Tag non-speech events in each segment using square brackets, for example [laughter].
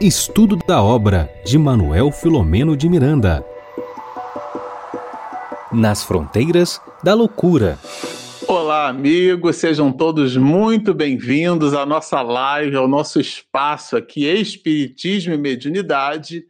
Estudo da obra de Manuel Filomeno de Miranda. Nas fronteiras da loucura. Olá, amigos, sejam todos muito bem-vindos à nossa live, ao nosso espaço aqui, Espiritismo e Mediunidade,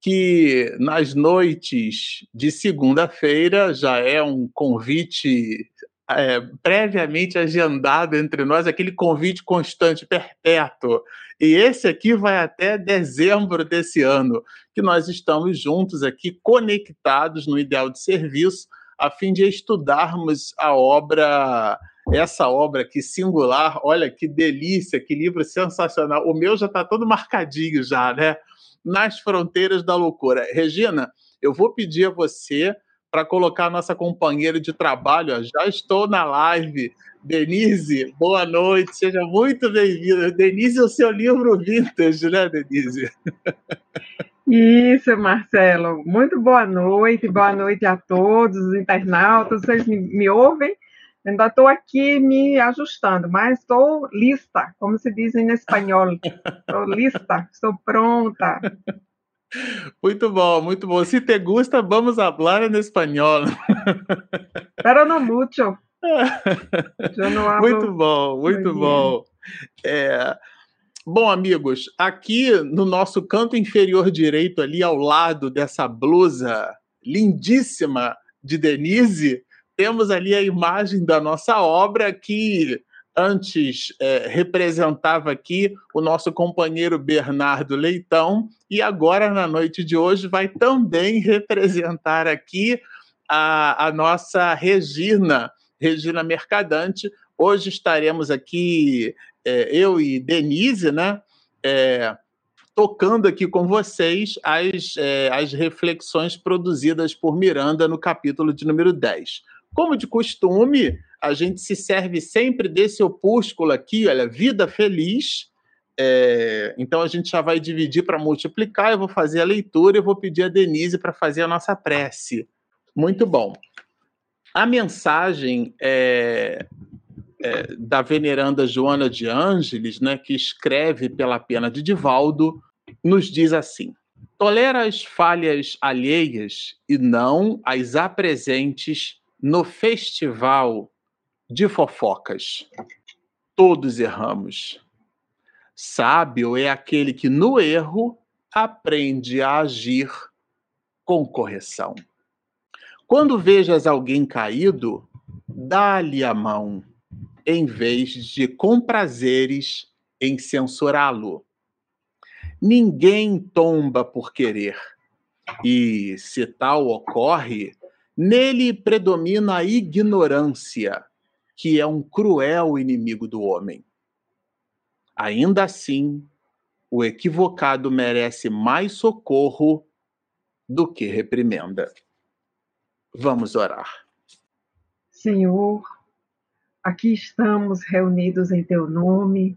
que nas noites de segunda-feira já é um convite é, previamente agendado entre nós, aquele convite constante, perpétuo. E esse aqui vai até dezembro desse ano, que nós estamos juntos aqui, conectados no ideal de serviço, a fim de estudarmos a obra, essa obra aqui singular. Olha que delícia, que livro sensacional. O meu já está todo marcadinho já, né? Nas fronteiras da loucura. Regina, eu vou pedir a você para colocar a nossa companheira de trabalho. Já estou na live. Denise, boa noite, seja muito bem-vinda. Denise, o seu livro vintage, né, Denise? Isso, Marcelo. Muito boa noite, boa noite a todos os internautas. Vocês me, me ouvem? Ainda estou aqui me ajustando, mas estou lista, como se diz em espanhol. Estou lista, estou pronta. Muito bom, muito bom. Se te gusta, vamos hablar en español. Pero no mucho. [laughs] muito bom, muito bom. É, bom, amigos, aqui no nosso canto inferior direito, ali ao lado dessa blusa lindíssima de Denise, temos ali a imagem da nossa obra que antes é, representava aqui o nosso companheiro Bernardo Leitão e agora na noite de hoje vai também representar aqui a, a nossa Regina, Regina Mercadante. Hoje estaremos aqui, é, eu e Denise, né? É, tocando aqui com vocês as, é, as reflexões produzidas por Miranda no capítulo de número 10. Como de costume, a gente se serve sempre desse opúsculo aqui, olha, vida feliz. É, então a gente já vai dividir para multiplicar. Eu vou fazer a leitura e vou pedir a Denise para fazer a nossa prece. Muito bom. A mensagem é, é, da veneranda Joana de Ângeles, né, que escreve pela pena de Divaldo, nos diz assim: tolera as falhas alheias e não as apresentes no festival de fofocas. Todos erramos. Sábio é aquele que no erro aprende a agir com correção. Quando vejas alguém caído, dá-lhe a mão, em vez de com prazeres em censurá-lo. Ninguém tomba por querer, e se tal ocorre, nele predomina a ignorância que é um cruel inimigo do homem. Ainda assim, o equivocado merece mais socorro do que reprimenda. Vamos orar. Senhor, aqui estamos reunidos em teu nome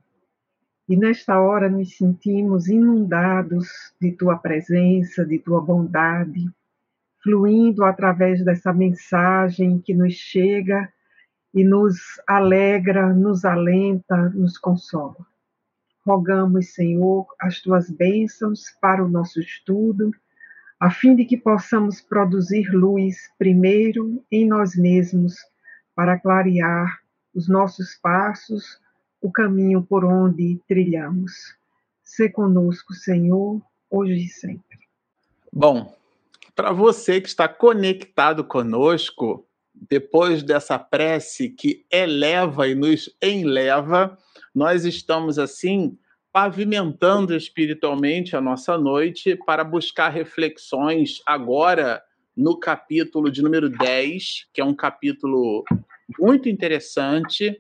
e nesta hora nos sentimos inundados de tua presença, de tua bondade, fluindo através dessa mensagem que nos chega e nos alegra, nos alenta, nos consola. Rogamos, Senhor, as tuas bênçãos para o nosso estudo, a fim de que possamos produzir luz primeiro em nós mesmos, para clarear os nossos passos, o caminho por onde trilhamos. Se conosco, Senhor, hoje e sempre. Bom, para você que está conectado conosco, depois dessa prece que eleva e nos enleva, nós estamos assim pavimentando espiritualmente a nossa noite para buscar reflexões agora no capítulo de número 10, que é um capítulo muito interessante,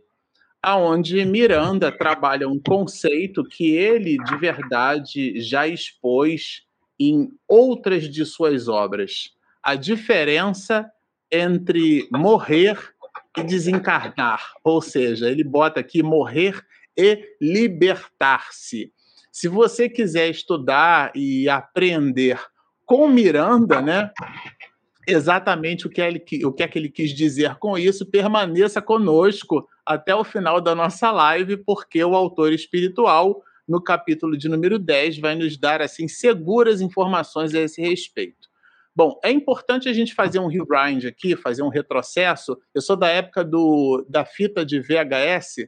aonde Miranda trabalha um conceito que ele de verdade já expôs em outras de suas obras. A diferença entre morrer e desencarnar. Ou seja, ele bota aqui morrer e libertar-se. Se você quiser estudar e aprender com Miranda, né? Exatamente o que, ele, o que é que ele quis dizer com isso, permaneça conosco até o final da nossa live, porque o autor espiritual no capítulo de número 10, vai nos dar assim seguras informações a esse respeito. Bom, é importante a gente fazer um rewind aqui, fazer um retrocesso. Eu sou da época do, da fita de VHS.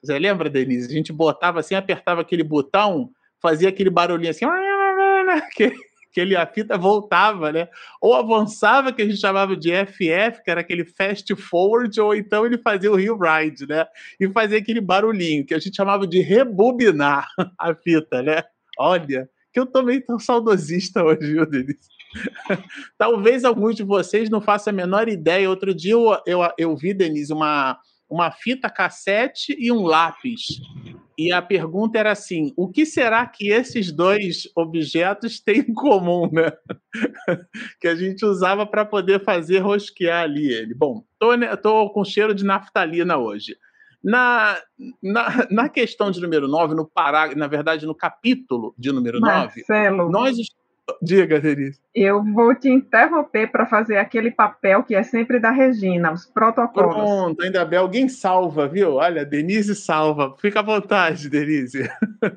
Você lembra, Denise? A gente botava assim, apertava aquele botão, fazia aquele barulhinho assim, [laughs] que, que ele, a fita voltava, né? Ou avançava, que a gente chamava de FF, que era aquele fast forward, ou então ele fazia o rewind, né? E fazia aquele barulhinho, que a gente chamava de rebobinar [laughs] a fita, né? Olha, que eu meio tão saudosista hoje, viu, Denise? [laughs] Talvez alguns de vocês não façam a menor ideia. Outro dia eu, eu, eu vi, Denise, uma, uma fita cassete e um lápis. E a pergunta era assim: o que será que esses dois objetos têm em comum, né? [laughs] que a gente usava para poder fazer rosquear ali ele. Bom, tô, né, tô com cheiro de naftalina hoje. Na, na, na questão de número 9, no parágrafo, na verdade, no capítulo de número Marcelo, 9, nós Diga, Denise. Eu vou te interromper para fazer aquele papel que é sempre da Regina, os protocolos. Pronto, ainda bem. Alguém salva, viu? Olha, Denise salva. Fica à vontade, Denise.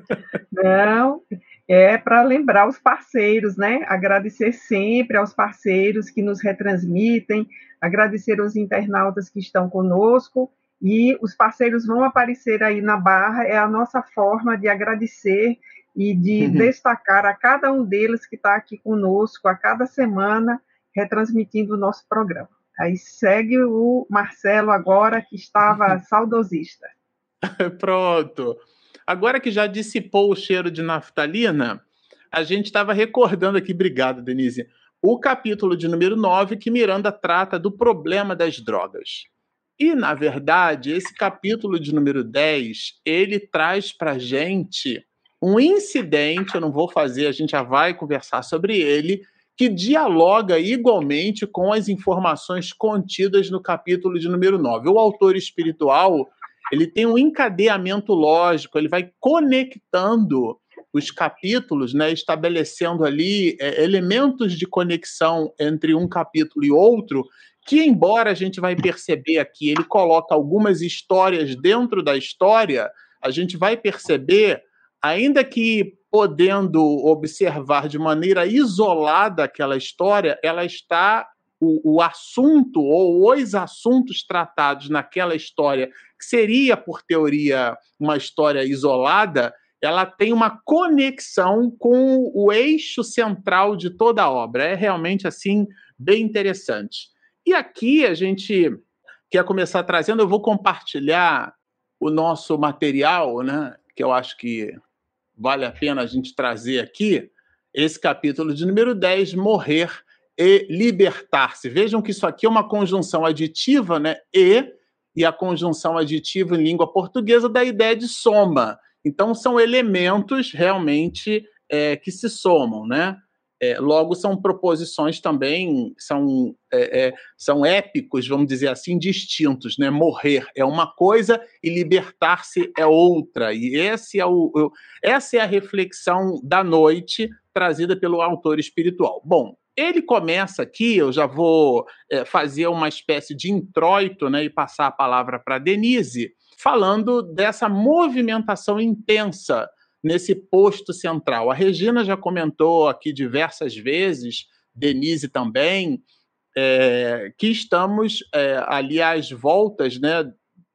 [laughs] Não, é para lembrar os parceiros, né? Agradecer sempre aos parceiros que nos retransmitem, agradecer aos internautas que estão conosco e os parceiros vão aparecer aí na barra, é a nossa forma de agradecer e de uhum. destacar a cada um deles que está aqui conosco a cada semana, retransmitindo o nosso programa. Aí segue o Marcelo agora, que estava uhum. saudosista. [laughs] Pronto. Agora que já dissipou o cheiro de naftalina, a gente estava recordando aqui, obrigado, Denise, o capítulo de número 9, que Miranda trata do problema das drogas. E, na verdade, esse capítulo de número 10, ele traz para gente um incidente, eu não vou fazer, a gente já vai conversar sobre ele, que dialoga igualmente com as informações contidas no capítulo de número 9. O autor espiritual, ele tem um encadeamento lógico, ele vai conectando os capítulos, né, estabelecendo ali é, elementos de conexão entre um capítulo e outro, que embora a gente vai perceber aqui, ele coloca algumas histórias dentro da história, a gente vai perceber ainda que podendo observar de maneira isolada aquela história, ela está o, o, assunto ou os assuntos tratados naquela história, que seria, por teoria, uma história isolada, ela tem uma conexão com o eixo central de toda a obra. É realmente assim bem interessante. E aqui a gente quer começar trazendo, eu vou compartilhar o nosso material, né? Que eu acho que vale a pena a gente trazer aqui esse capítulo de número 10, morrer e libertar-se. Vejam que isso aqui é uma conjunção aditiva, né? E, e a conjunção aditiva em língua portuguesa da ideia de soma. Então, são elementos realmente é, que se somam, né? É, logo, são proposições também, são, é, é, são épicos, vamos dizer assim, distintos. Né? Morrer é uma coisa e libertar-se é outra. E esse é o, o, essa é a reflexão da noite trazida pelo autor espiritual. Bom, ele começa aqui, eu já vou é, fazer uma espécie de introito né, e passar a palavra para Denise, falando dessa movimentação intensa nesse posto central. A Regina já comentou aqui diversas vezes, Denise também, é, que estamos é, ali às voltas né,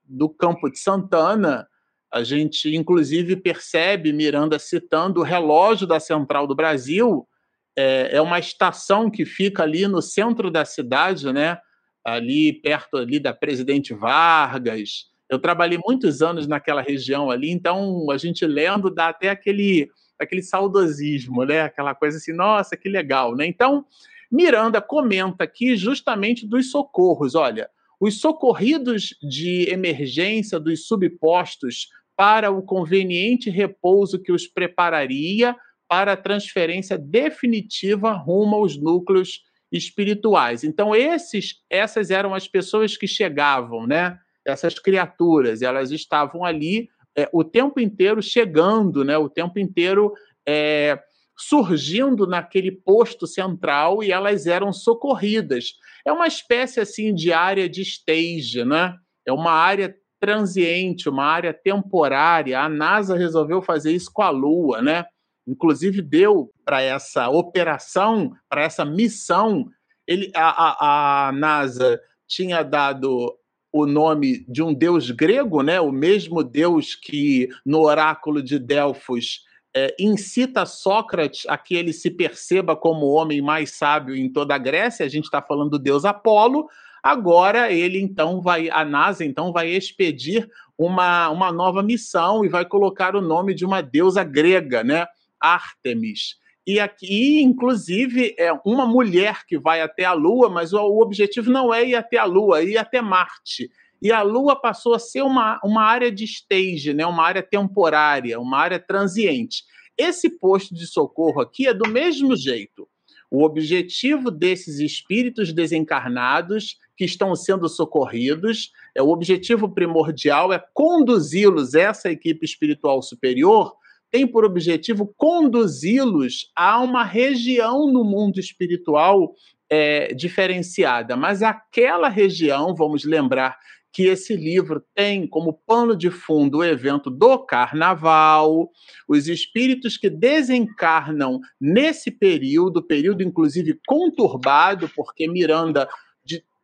do Campo de Santana. A gente, inclusive, percebe Miranda citando o relógio da Central do Brasil. É, é uma estação que fica ali no centro da cidade, né? ali perto ali da Presidente Vargas, eu trabalhei muitos anos naquela região ali, então a gente lendo dá até aquele, aquele saudosismo, né? Aquela coisa assim, nossa, que legal, né? Então, Miranda comenta aqui justamente dos socorros. Olha, os socorridos de emergência dos subpostos para o conveniente repouso que os prepararia para a transferência definitiva rumo aos núcleos espirituais. Então, esses, essas eram as pessoas que chegavam, né? Essas criaturas, elas estavam ali é, o tempo inteiro chegando, né, o tempo inteiro é, surgindo naquele posto central e elas eram socorridas. É uma espécie assim de área de stage, né? É uma área transiente, uma área temporária. A NASA resolveu fazer isso com a Lua, né? Inclusive deu para essa operação, para essa missão, ele, a, a, a NASA tinha dado o nome de um deus grego, né? O mesmo deus que no oráculo de Delfos é, incita Sócrates a que ele se perceba como o homem mais sábio em toda a Grécia. A gente está falando do deus Apolo. Agora ele então vai, a NASA então vai expedir uma, uma nova missão e vai colocar o nome de uma deusa grega, né? Artemis. E aqui, inclusive, é uma mulher que vai até a Lua, mas o, objetivo não é ir até a Lua, é ir até Marte. E a Lua passou a ser uma, uma área de stage, né? uma área temporária, uma área transiente. Esse posto de socorro aqui é do mesmo jeito. O objetivo desses espíritos desencarnados que estão sendo socorridos, é o objetivo primordial é conduzi-los, essa equipe espiritual superior, tem por objetivo conduzi-los a uma região no mundo espiritual é, diferenciada. Mas aquela região, vamos lembrar que esse livro tem como pano de fundo o evento do carnaval, os espíritos que desencarnam nesse período, período inclusive conturbado, porque Miranda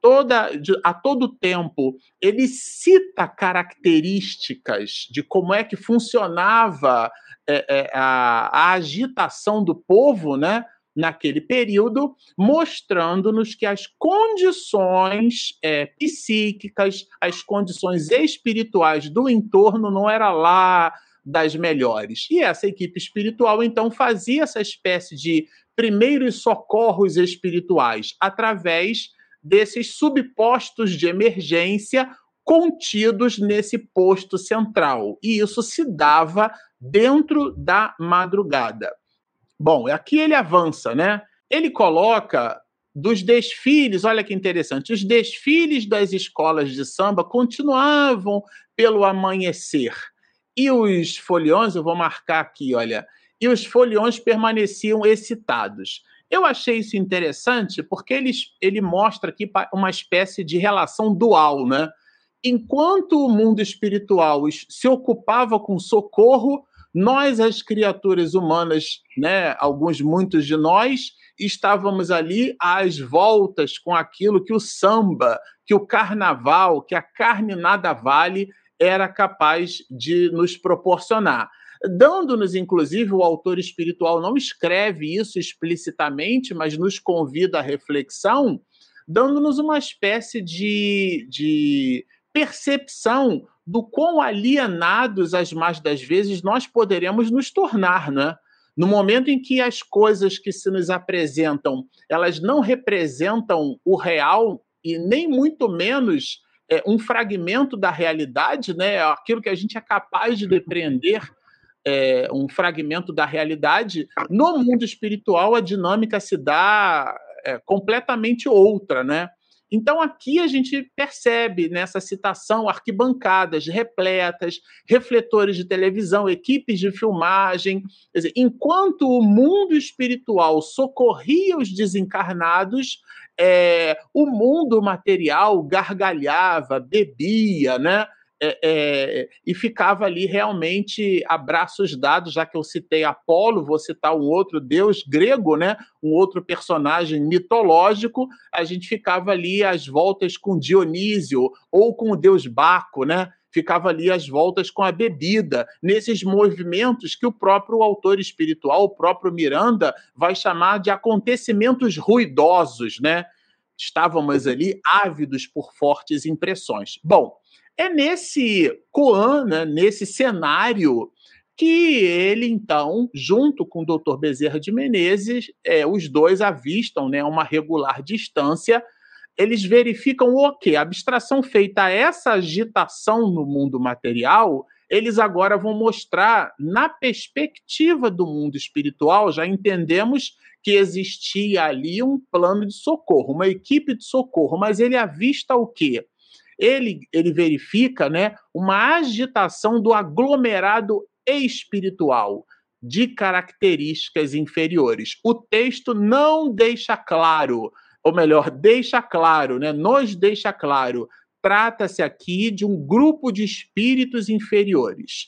toda a todo tempo ele cita características de como é que funcionava é, é, a, a agitação do povo, né? naquele período, mostrando-nos que as condições é, psíquicas, as condições espirituais do entorno não era lá das melhores. E essa equipe espiritual então fazia essa espécie de primeiros socorros espirituais através desses subpostos de emergência contidos nesse posto central. E isso se dava dentro da madrugada. Bom, aqui ele avança, né? Ele coloca dos desfiles, olha que interessante, os desfiles das escolas de samba continuavam pelo amanhecer. E os foliões, eu vou marcar aqui, olha, e os foliões permaneciam excitados. Eu achei isso interessante porque ele, ele mostra aqui uma espécie de relação dual, né? Enquanto o mundo espiritual se ocupava com socorro, nós, as criaturas humanas, né, alguns, muitos de nós, estávamos ali às voltas com aquilo que o samba, que o carnaval, que a carne nada vale era capaz de nos proporcionar. Dando-nos, inclusive, o autor espiritual não escreve isso explicitamente, mas nos convida à reflexão, dando-nos uma espécie de, de percepção do quão alienados, as mais das vezes, nós poderemos nos tornar, né? No momento em que as coisas que se nos apresentam, elas não representam o real e nem muito menos é, um fragmento da realidade, né? Aquilo que a gente é capaz de depreender, é, um fragmento da realidade. No mundo espiritual, a dinâmica se dá é, completamente outra, né? Então, aqui a gente percebe nessa citação arquibancadas repletas, refletores de televisão, equipes de filmagem. Dizer, enquanto o mundo espiritual socorria os desencarnados, é, o mundo material gargalhava, bebia, né? É, é, e ficava ali realmente a braços dados, já que eu citei Apolo, vou citar um outro deus grego, né? um outro personagem mitológico, a gente ficava ali às voltas com Dionísio ou com o deus Baco, né? ficava ali às voltas com a bebida, nesses movimentos que o próprio autor espiritual, o próprio Miranda, vai chamar de acontecimentos ruidosos, né? Estávamos ali ávidos por fortes impressões. Bom, é nesse Coan, né, nesse cenário, que ele, então, junto com o doutor Bezerra de Menezes, é, os dois avistam né, uma regular distância. Eles verificam o quê? A abstração feita a essa agitação no mundo material, eles agora vão mostrar, na perspectiva do mundo espiritual, já entendemos que existia ali um plano de socorro, uma equipe de socorro, mas ele avista o quê? Ele, ele verifica né, uma agitação do aglomerado espiritual de características inferiores. O texto não deixa claro, ou melhor, deixa claro, né, nos deixa claro trata-se aqui de um grupo de espíritos inferiores.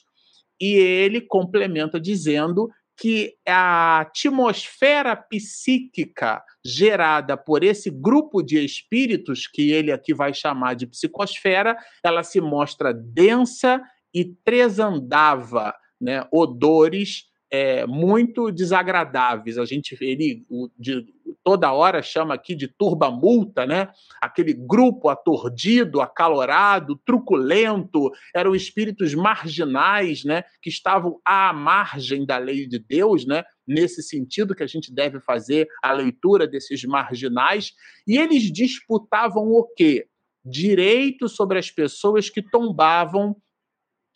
E ele complementa dizendo que a atmosfera psíquica gerada por esse grupo de espíritos, que ele aqui vai chamar de psicosfera, ela se mostra densa e tresandava né, odores é, muito desagradáveis. A gente ele o, de, toda hora chama aqui de turba-multa, né? Aquele grupo atordido, acalorado, truculento, eram espíritos marginais, né? Que estavam à margem da lei de Deus, né? Nesse sentido que a gente deve fazer a leitura desses marginais, e eles disputavam o quê? Direito sobre as pessoas que tombavam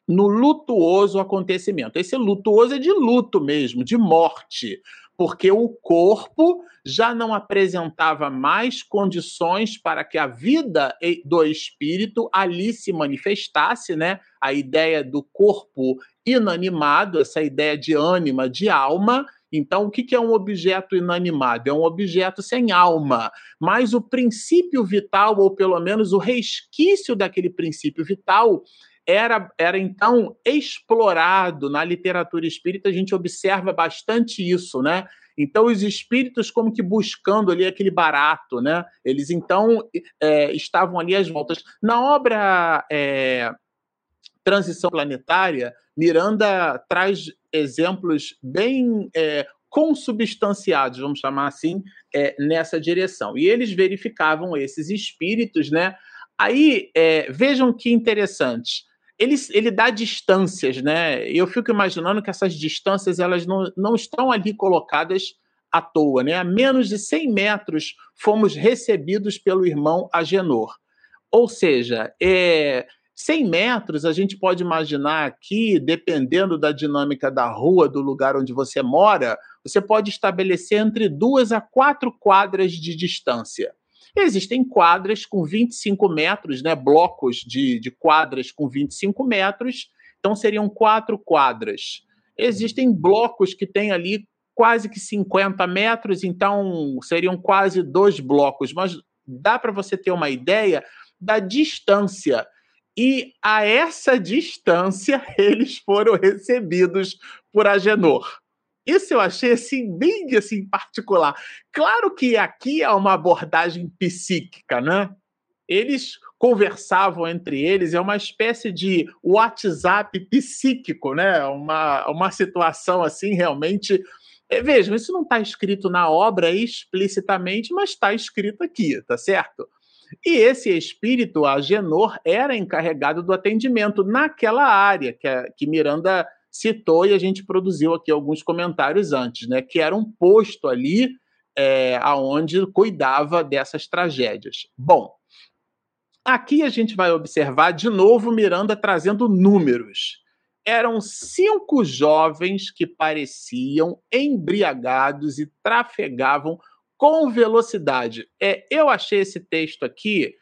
no lutuoso acontecimento. Esse lutuoso é de luto mesmo, de morte, porque o corpo já não apresentava mais condições para que a vida do espírito ali se manifestasse, né? A ideia do corpo inanimado, essa ideia de ânima, de alma. Então, o que é um objeto inanimado? É um objeto sem alma, mas o princípio vital, ou pelo menos o resquício daquele princípio vital, era, era então explorado na literatura espírita, a gente observa bastante isso, né? Então, os espíritos, como que buscando ali aquele barato, né? Eles então é, estavam ali às voltas. Na obra é, Transição Planetária, Miranda traz exemplos bem é, consubstanciados, vamos chamar assim, é, nessa direção. E eles verificavam esses espíritos, né? Aí, é, vejam que interessante ele, ele dá distâncias, né? Eu fico imaginando que essas distâncias elas não, não estão ali colocadas à toa, né? A menos de 100 metros fomos recebidos pelo irmão Agenor. Ou seja, é, 100 metros a gente pode imaginar aqui, dependendo da dinâmica da rua, do lugar onde você mora, você pode estabelecer entre duas a quatro quadras de distância. Existem quadras com 25 metros, né, blocos de, de quadras com 25 metros, então seriam quatro quadras. Existem blocos que têm ali quase que 50 metros, então seriam quase dois blocos, mas dá para você ter uma ideia da distância. E a essa distância [laughs] eles foram recebidos por Agenor. Isso eu achei assim bem assim particular. Claro que aqui é uma abordagem psíquica, né? Eles conversavam entre eles, é uma espécie de WhatsApp psíquico, né? Uma, uma situação assim realmente. É, vejam, isso não está escrito na obra explicitamente, mas está escrito aqui, tá certo? E esse espírito, Agenor, era encarregado do atendimento naquela área que, a, que Miranda citou e a gente produziu aqui alguns comentários antes, né? Que era um posto ali é, aonde cuidava dessas tragédias. Bom, aqui a gente vai observar de novo Miranda trazendo números. Eram cinco jovens que pareciam embriagados e trafegavam com velocidade. É, eu achei esse texto aqui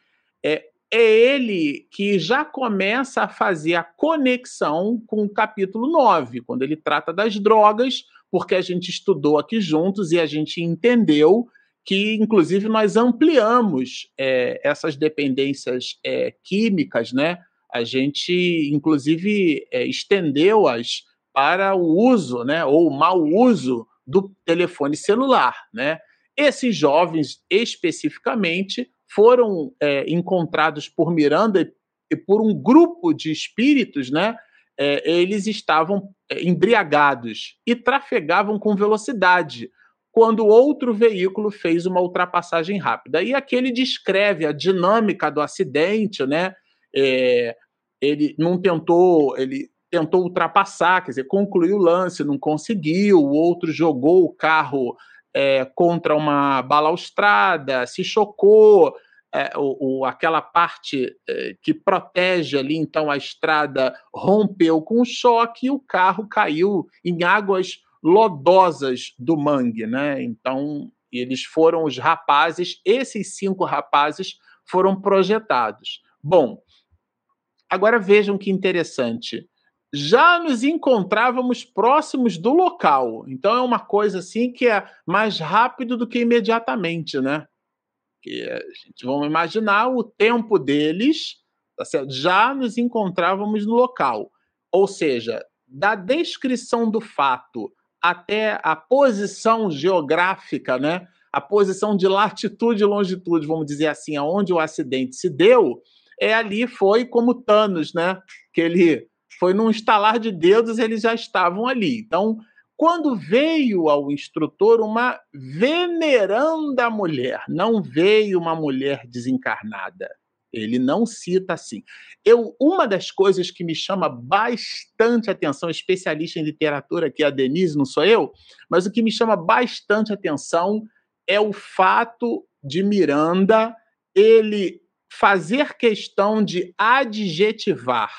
é, é ele que já começa a fazer a conexão com o capítulo 9, quando ele trata das drogas, porque a gente estudou aqui juntos e a gente entendeu que, inclusive, nós ampliamos é, essas dependências é, químicas, né? A gente, inclusive, é, estendeu-as para o uso, né, ou o mau uso do telefone celular, né? Esses jovens, especificamente, foram é, encontrados por Miranda e por um grupo de espíritos, né? É, eles estavam é, embriagados e trafegavam com velocidade quando outro veículo fez uma ultrapassagem rápida. E aqui ele descreve a dinâmica do acidente, né? É, ele não tentou, ele tentou ultrapassar, quer dizer, concluiu o lance, não conseguiu, o outro jogou o carro é, contra uma balaustrada, se chocou, é, o, o, aquela parte é, que protege ali, então a estrada rompeu com o choque e o carro caiu em águas lodosas do mangue, né? Então eles foram os rapazes, esses cinco rapazes foram projetados. Bom, agora vejam que interessante. Já nos encontrávamos próximos do local, então é uma coisa assim que é mais rápido do que imediatamente, né? Porque a gente vamos imaginar o tempo deles tá? Já nos encontrávamos no local. Ou seja, da descrição do fato até a posição geográfica, né? A posição de latitude e longitude, vamos dizer assim, aonde o acidente se deu, é ali foi como Thanos, né? Que ele foi num estalar de dedos, eles já estavam ali. Então, quando veio ao instrutor uma veneranda mulher, não veio uma mulher desencarnada. Ele não cita assim. Eu, uma das coisas que me chama bastante atenção, especialista em literatura, que é a Denise, não sou eu, mas o que me chama bastante atenção é o fato de Miranda ele fazer questão de adjetivar.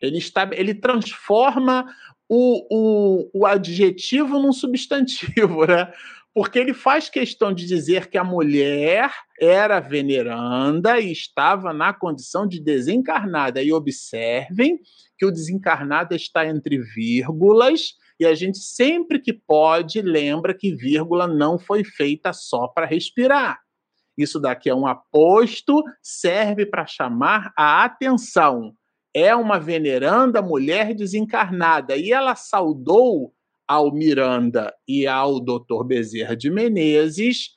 Ele, está, ele transforma o, o, o adjetivo num substantivo, [laughs] né? Porque ele faz questão de dizer que a mulher era veneranda e estava na condição de desencarnada. E observem que o desencarnado está entre vírgulas, e a gente sempre que pode lembra que vírgula não foi feita só para respirar. Isso daqui é um aposto, serve para chamar a atenção é uma veneranda mulher desencarnada. E ela saudou ao Miranda e ao Dr. Bezerra de Menezes,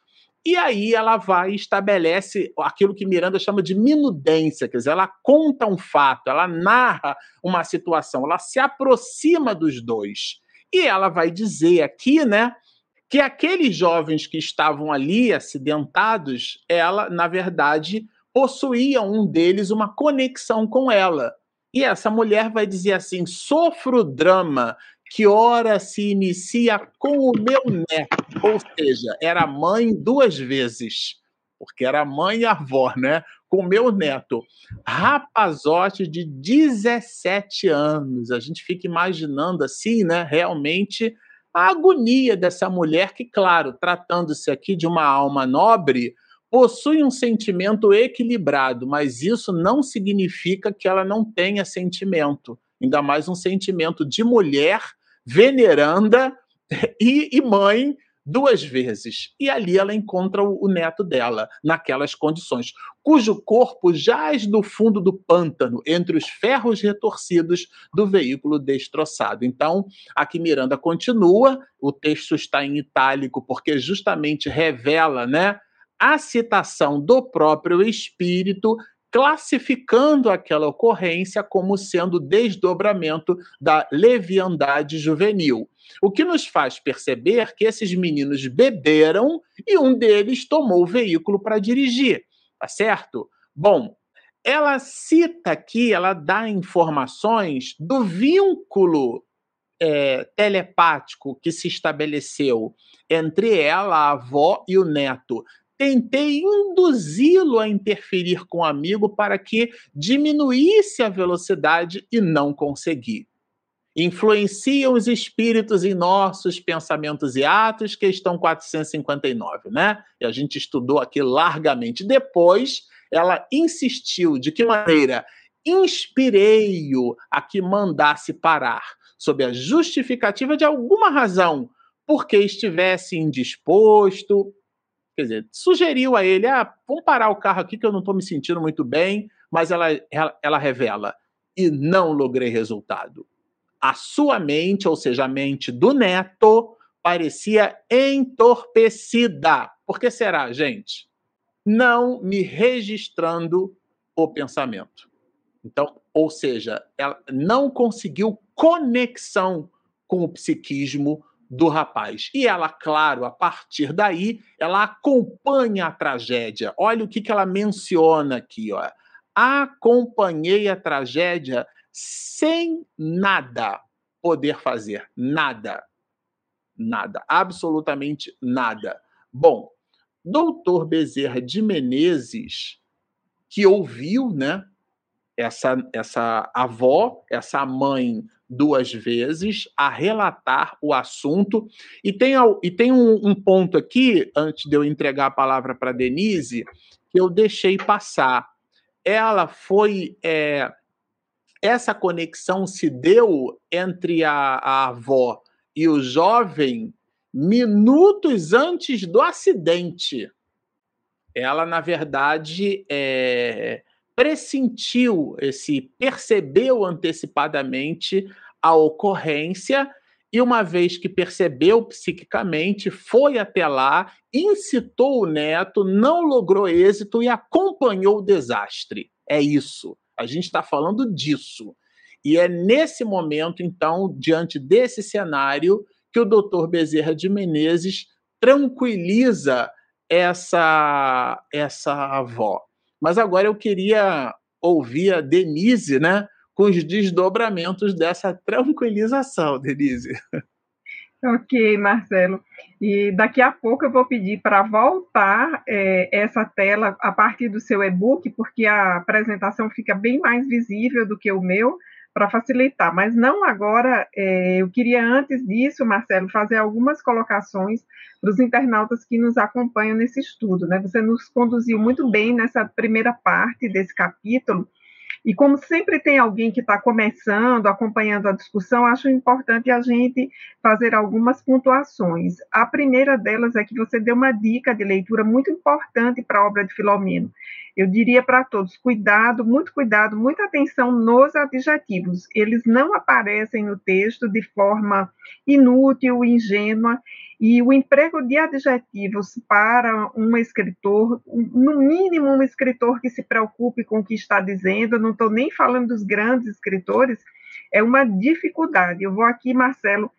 e aí ela vai e estabelece aquilo que Miranda chama de minudência, quer dizer, ela conta um fato, ela narra uma situação, ela se aproxima dos dois. E ela vai dizer aqui, né, que aqueles jovens que estavam ali acidentados, ela, na verdade, possuía um deles uma conexão com ela. E essa mulher vai dizer assim: sofro drama que ora se inicia com o meu neto. Ou seja, era mãe duas vezes, porque era mãe e avó, né? Com meu neto. Rapazote de 17 anos. A gente fica imaginando assim, né? Realmente a agonia dessa mulher, que, claro, tratando-se aqui de uma alma nobre, possui um sentimento equilibrado, mas isso não significa que ela não tenha sentimento, ainda mais um sentimento de mulher veneranda [laughs] e, e mãe duas vezes. E ali ela encontra o, o, neto dela, naquelas condições, cujo corpo jaz no fundo do pântano, entre os ferros retorcidos do veículo destroçado. Então, aqui Miranda continua, o texto está em itálico, porque justamente revela, né? A citação do próprio espírito classificando aquela ocorrência como sendo desdobramento da leviandade juvenil. O que nos faz perceber que esses meninos beberam e um deles tomou o veículo para dirigir, tá certo? Bom, ela cita aqui, ela dá informações do vínculo é, telepático que se estabeleceu entre ela, a avó e o neto, tentei induzi-lo a interferir com o amigo para que diminuísse a velocidade e não consegui. Influenciam os espíritos em nossos pensamentos e atos, questão 459, né? E a gente estudou aqui largamente. Depois, ela insistiu de que maneira inspirei-o a que mandasse parar, sob a justificativa de alguma razão, porque estivesse indisposto, Quer dizer, sugeriu a ele: ah, vamos parar o carro aqui que eu não estou me sentindo muito bem, mas ela, ela, ela revela. E não logrei resultado. A sua mente, ou seja, a mente do neto, parecia entorpecida. Por que será, gente? Não me registrando o pensamento. Então, ou seja, ela não conseguiu conexão com o psiquismo do rapaz. E ela, claro, a partir daí, ela acompanha a tragédia. Olha o que, que ela menciona aqui, ó. Acompanhei a tragédia sem nada poder fazer, nada. Nada, absolutamente nada. Bom, doutor Bezerra de Menezes, que ouviu, né, essa, essa avó, essa mãe duas vezes a relatar o assunto. E tem, e tem um, um ponto aqui, antes de eu entregar a palavra para Denise, que eu deixei passar. Ela foi. É, essa conexão se deu entre a, a avó e o jovem minutos antes do acidente. Ela, na verdade, é, pressentiu, esse percebeu antecipadamente a ocorrência e uma vez que percebeu psiquicamente, foi até lá, incitou o neto, não logrou êxito e acompanhou o desastre. É isso. A gente está falando disso. E é nesse momento, então, diante desse cenário, que o doutor Bezerra de Menezes tranquiliza essa, essa avó. Mas agora eu queria ouvir a Denise, né? Com os desdobramentos dessa tranquilização, Denise. Ok, Marcelo. E daqui a pouco eu vou pedir para voltar é, essa tela a partir do seu e-book, porque a apresentação fica bem mais visível do que o meu, para facilitar. Mas não agora. É, eu queria, antes disso, Marcelo, fazer algumas colocações para os internautas que nos acompanham nesse estudo. Né? Você nos conduziu muito bem nessa primeira parte desse capítulo e como sempre tem alguém que está começando, acompanhando a discussão, acho importante a gente fazer algumas pontuações. A primeira delas é que você deu uma dica de leitura muito importante para a obra de Filomeno. Eu diria para todos: cuidado, muito cuidado, muita atenção nos adjetivos. Eles não aparecem no texto de forma inútil, ingênua, e o emprego de adjetivos para um escritor, no mínimo um escritor que se preocupe com o que está dizendo, não estou nem falando dos grandes escritores, é uma dificuldade. Eu vou aqui, Marcelo,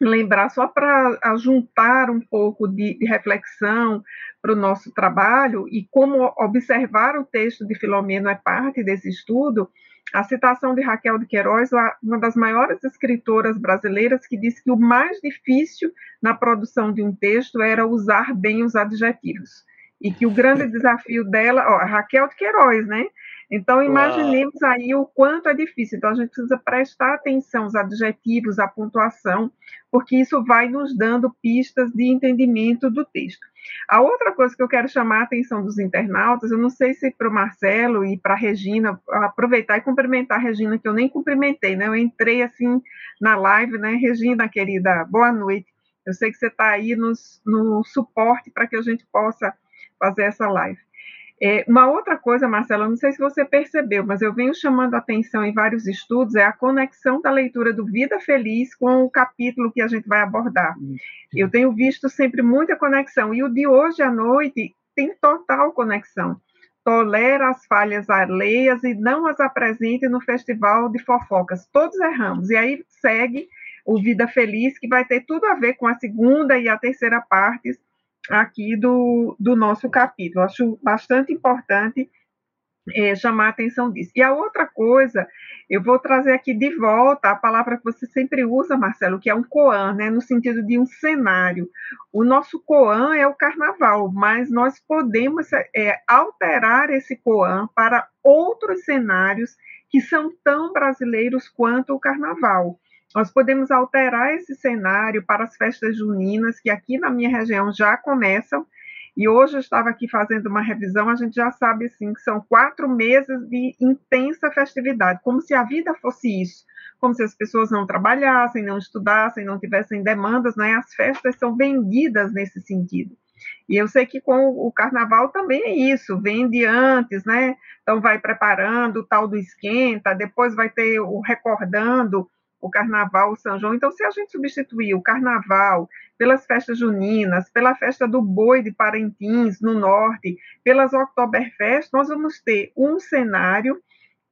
lembrar só para juntar um pouco de, de reflexão para o nosso trabalho e como observar o texto de Filomeno é parte desse estudo a citação de Raquel de Queiroz, uma das maiores escritoras brasileiras, que disse que o mais difícil na produção de um texto era usar bem os adjetivos. E que o grande desafio dela, ó, Raquel de Queiroz, né? Então, imaginemos Uau. aí o quanto é difícil. Então, a gente precisa prestar atenção aos adjetivos, à pontuação, porque isso vai nos dando pistas de entendimento do texto. A outra coisa que eu quero chamar a atenção dos internautas, eu não sei se para o Marcelo e para a Regina, aproveitar e cumprimentar a Regina, que eu nem cumprimentei, né? Eu entrei assim na live, né? Regina, querida, boa noite. Eu sei que você está aí nos, no suporte para que a gente possa fazer essa live. É, uma outra coisa, Marcela, não sei se você percebeu, mas eu venho chamando a atenção em vários estudos, é a conexão da leitura do Vida Feliz com o capítulo que a gente vai abordar. Eu tenho visto sempre muita conexão, e o de hoje à noite tem total conexão. Tolera as falhas alheias e não as apresente no festival de fofocas. Todos erramos. E aí segue o Vida Feliz, que vai ter tudo a ver com a segunda e a terceira partes aqui do, do nosso capítulo. Acho bastante importante é, chamar a atenção disso. E a outra coisa, eu vou trazer aqui de volta a palavra que você sempre usa, Marcelo, que é um coan, né, no sentido de um cenário. O nosso coan é o carnaval, mas nós podemos é, alterar esse coan para outros cenários que são tão brasileiros quanto o carnaval. Nós podemos alterar esse cenário para as festas juninas, que aqui na minha região já começam, e hoje eu estava aqui fazendo uma revisão, a gente já sabe assim, que são quatro meses de intensa festividade, como se a vida fosse isso, como se as pessoas não trabalhassem, não estudassem, não tivessem demandas, né? As festas são vendidas nesse sentido. E eu sei que com o carnaval também é isso, vende antes, né? Então vai preparando o tal do esquenta, depois vai ter o recordando o carnaval, o São João. Então, se a gente substituir o carnaval pelas festas juninas, pela festa do boi de Parintins, no norte, pelas Oktoberfest, nós vamos ter um cenário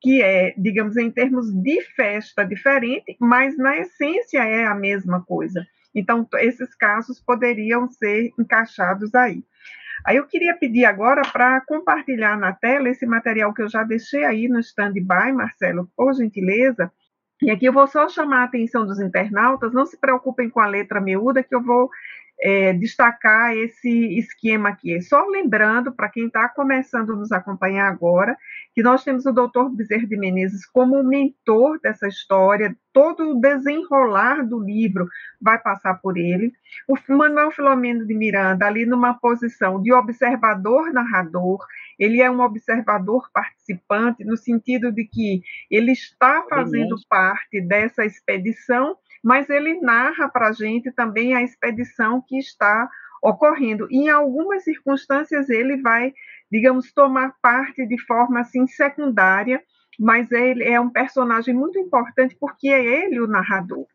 que é, digamos, em termos de festa diferente, mas na essência é a mesma coisa. Então, esses casos poderiam ser encaixados aí. Aí eu queria pedir agora para compartilhar na tela esse material que eu já deixei aí no stand-by, Marcelo, por gentileza, e aqui eu vou só chamar a atenção dos internautas, não se preocupem com a letra miúda, que eu vou é, destacar esse esquema aqui. Só lembrando, para quem está começando a nos acompanhar agora, que nós temos o doutor Bezerra de Menezes como mentor dessa história, todo o desenrolar do livro vai passar por ele. O Manuel Filomeno de Miranda, ali numa posição de observador-narrador, ele é um observador participante, no sentido de que ele está fazendo parte dessa expedição mas ele narra para a gente também a expedição que está ocorrendo. E em algumas circunstâncias ele vai digamos, tomar parte de forma assim secundária, mas ele é um personagem muito importante porque é ele o narrador.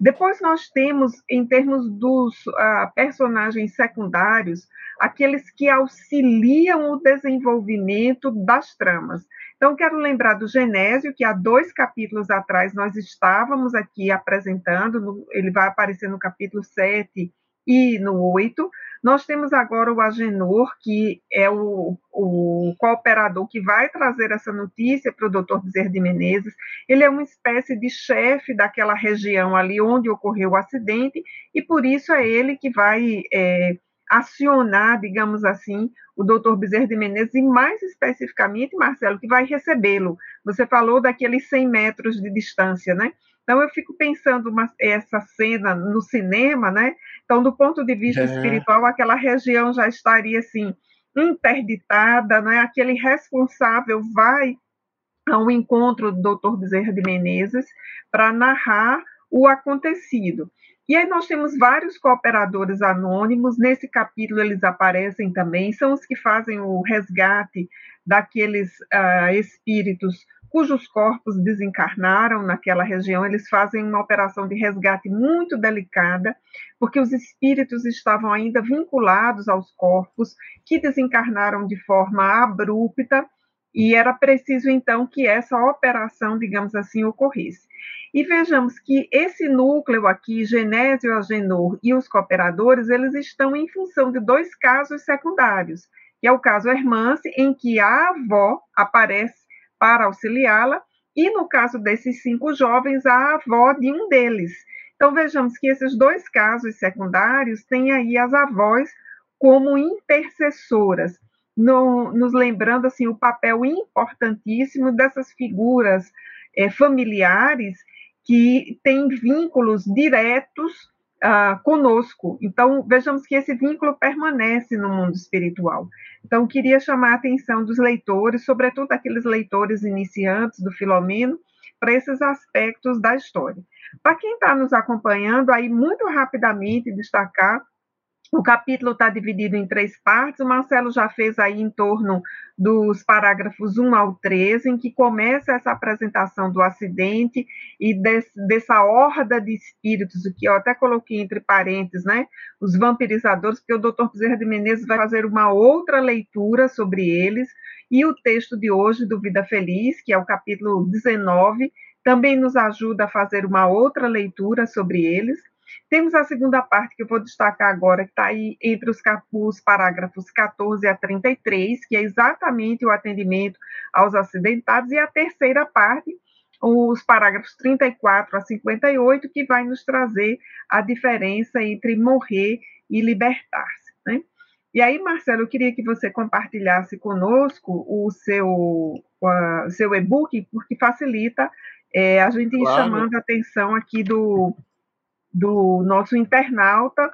Depois nós temos, em termos dos uh, personagens secundários, aqueles que auxiliam o desenvolvimento das tramas. Então, quero lembrar do Genésio, que há dois capítulos atrás nós estávamos aqui apresentando, ele vai aparecer no capítulo 7 e no 8. Nós temos agora o Agenor, que é o, o cooperador que vai trazer essa notícia para o doutor Bezerra de Menezes. Ele é uma espécie de chefe daquela região ali onde ocorreu o acidente, e por isso é ele que vai é, acionar, digamos assim, o doutor Bezerra de Menezes, e mais especificamente, Marcelo, que vai recebê-lo. Você falou daqueles 100 metros de distância, né? Então, eu fico pensando uma, essa cena no cinema, né? Então, do ponto de vista é. espiritual, aquela região já estaria, assim, interditada, né? Aquele responsável vai ao encontro do doutor Bezerra de Menezes para narrar o acontecido. E aí nós temos vários cooperadores anônimos, nesse capítulo eles aparecem também, são os que fazem o resgate daqueles uh, espíritos cujos corpos desencarnaram naquela região, eles fazem uma operação de resgate muito delicada, porque os espíritos estavam ainda vinculados aos corpos que desencarnaram de forma abrupta, e era preciso então que essa operação, digamos assim, ocorresse. E vejamos que esse núcleo aqui, Genésio, Agenor e os cooperadores, eles estão em função de dois casos secundários, que é o caso Hermance, em que a avó aparece para auxiliá-la, e no caso desses cinco jovens, a avó de um deles. Então vejamos que esses dois casos secundários têm aí as avós como intercessoras, no, nos lembrando assim o papel importantíssimo dessas figuras é, familiares que têm vínculos diretos uh, conosco. Então, vejamos que esse vínculo permanece no mundo espiritual. Então, queria chamar a atenção dos leitores, sobretudo aqueles leitores iniciantes do Filomeno, para esses aspectos da história. Para quem está nos acompanhando, aí muito rapidamente destacar o capítulo está dividido em três partes. O Marcelo já fez aí em torno dos parágrafos 1 ao 13, em que começa essa apresentação do acidente e desse, dessa horda de espíritos, o que eu até coloquei entre parênteses, né? Os vampirizadores, porque o doutor Bezerra de Menezes vai fazer uma outra leitura sobre eles. E o texto de hoje, do Vida Feliz, que é o capítulo 19, também nos ajuda a fazer uma outra leitura sobre eles. Temos a segunda parte que eu vou destacar agora, que está aí entre os, os parágrafos 14 a 33, que é exatamente o atendimento aos acidentados, e a terceira parte, os parágrafos 34 a 58, que vai nos trazer a diferença entre morrer e libertar-se. Né? E aí, Marcelo, eu queria que você compartilhasse conosco o seu, o seu e-book, porque facilita é, a gente claro. ir chamando a atenção aqui do, do nosso internauta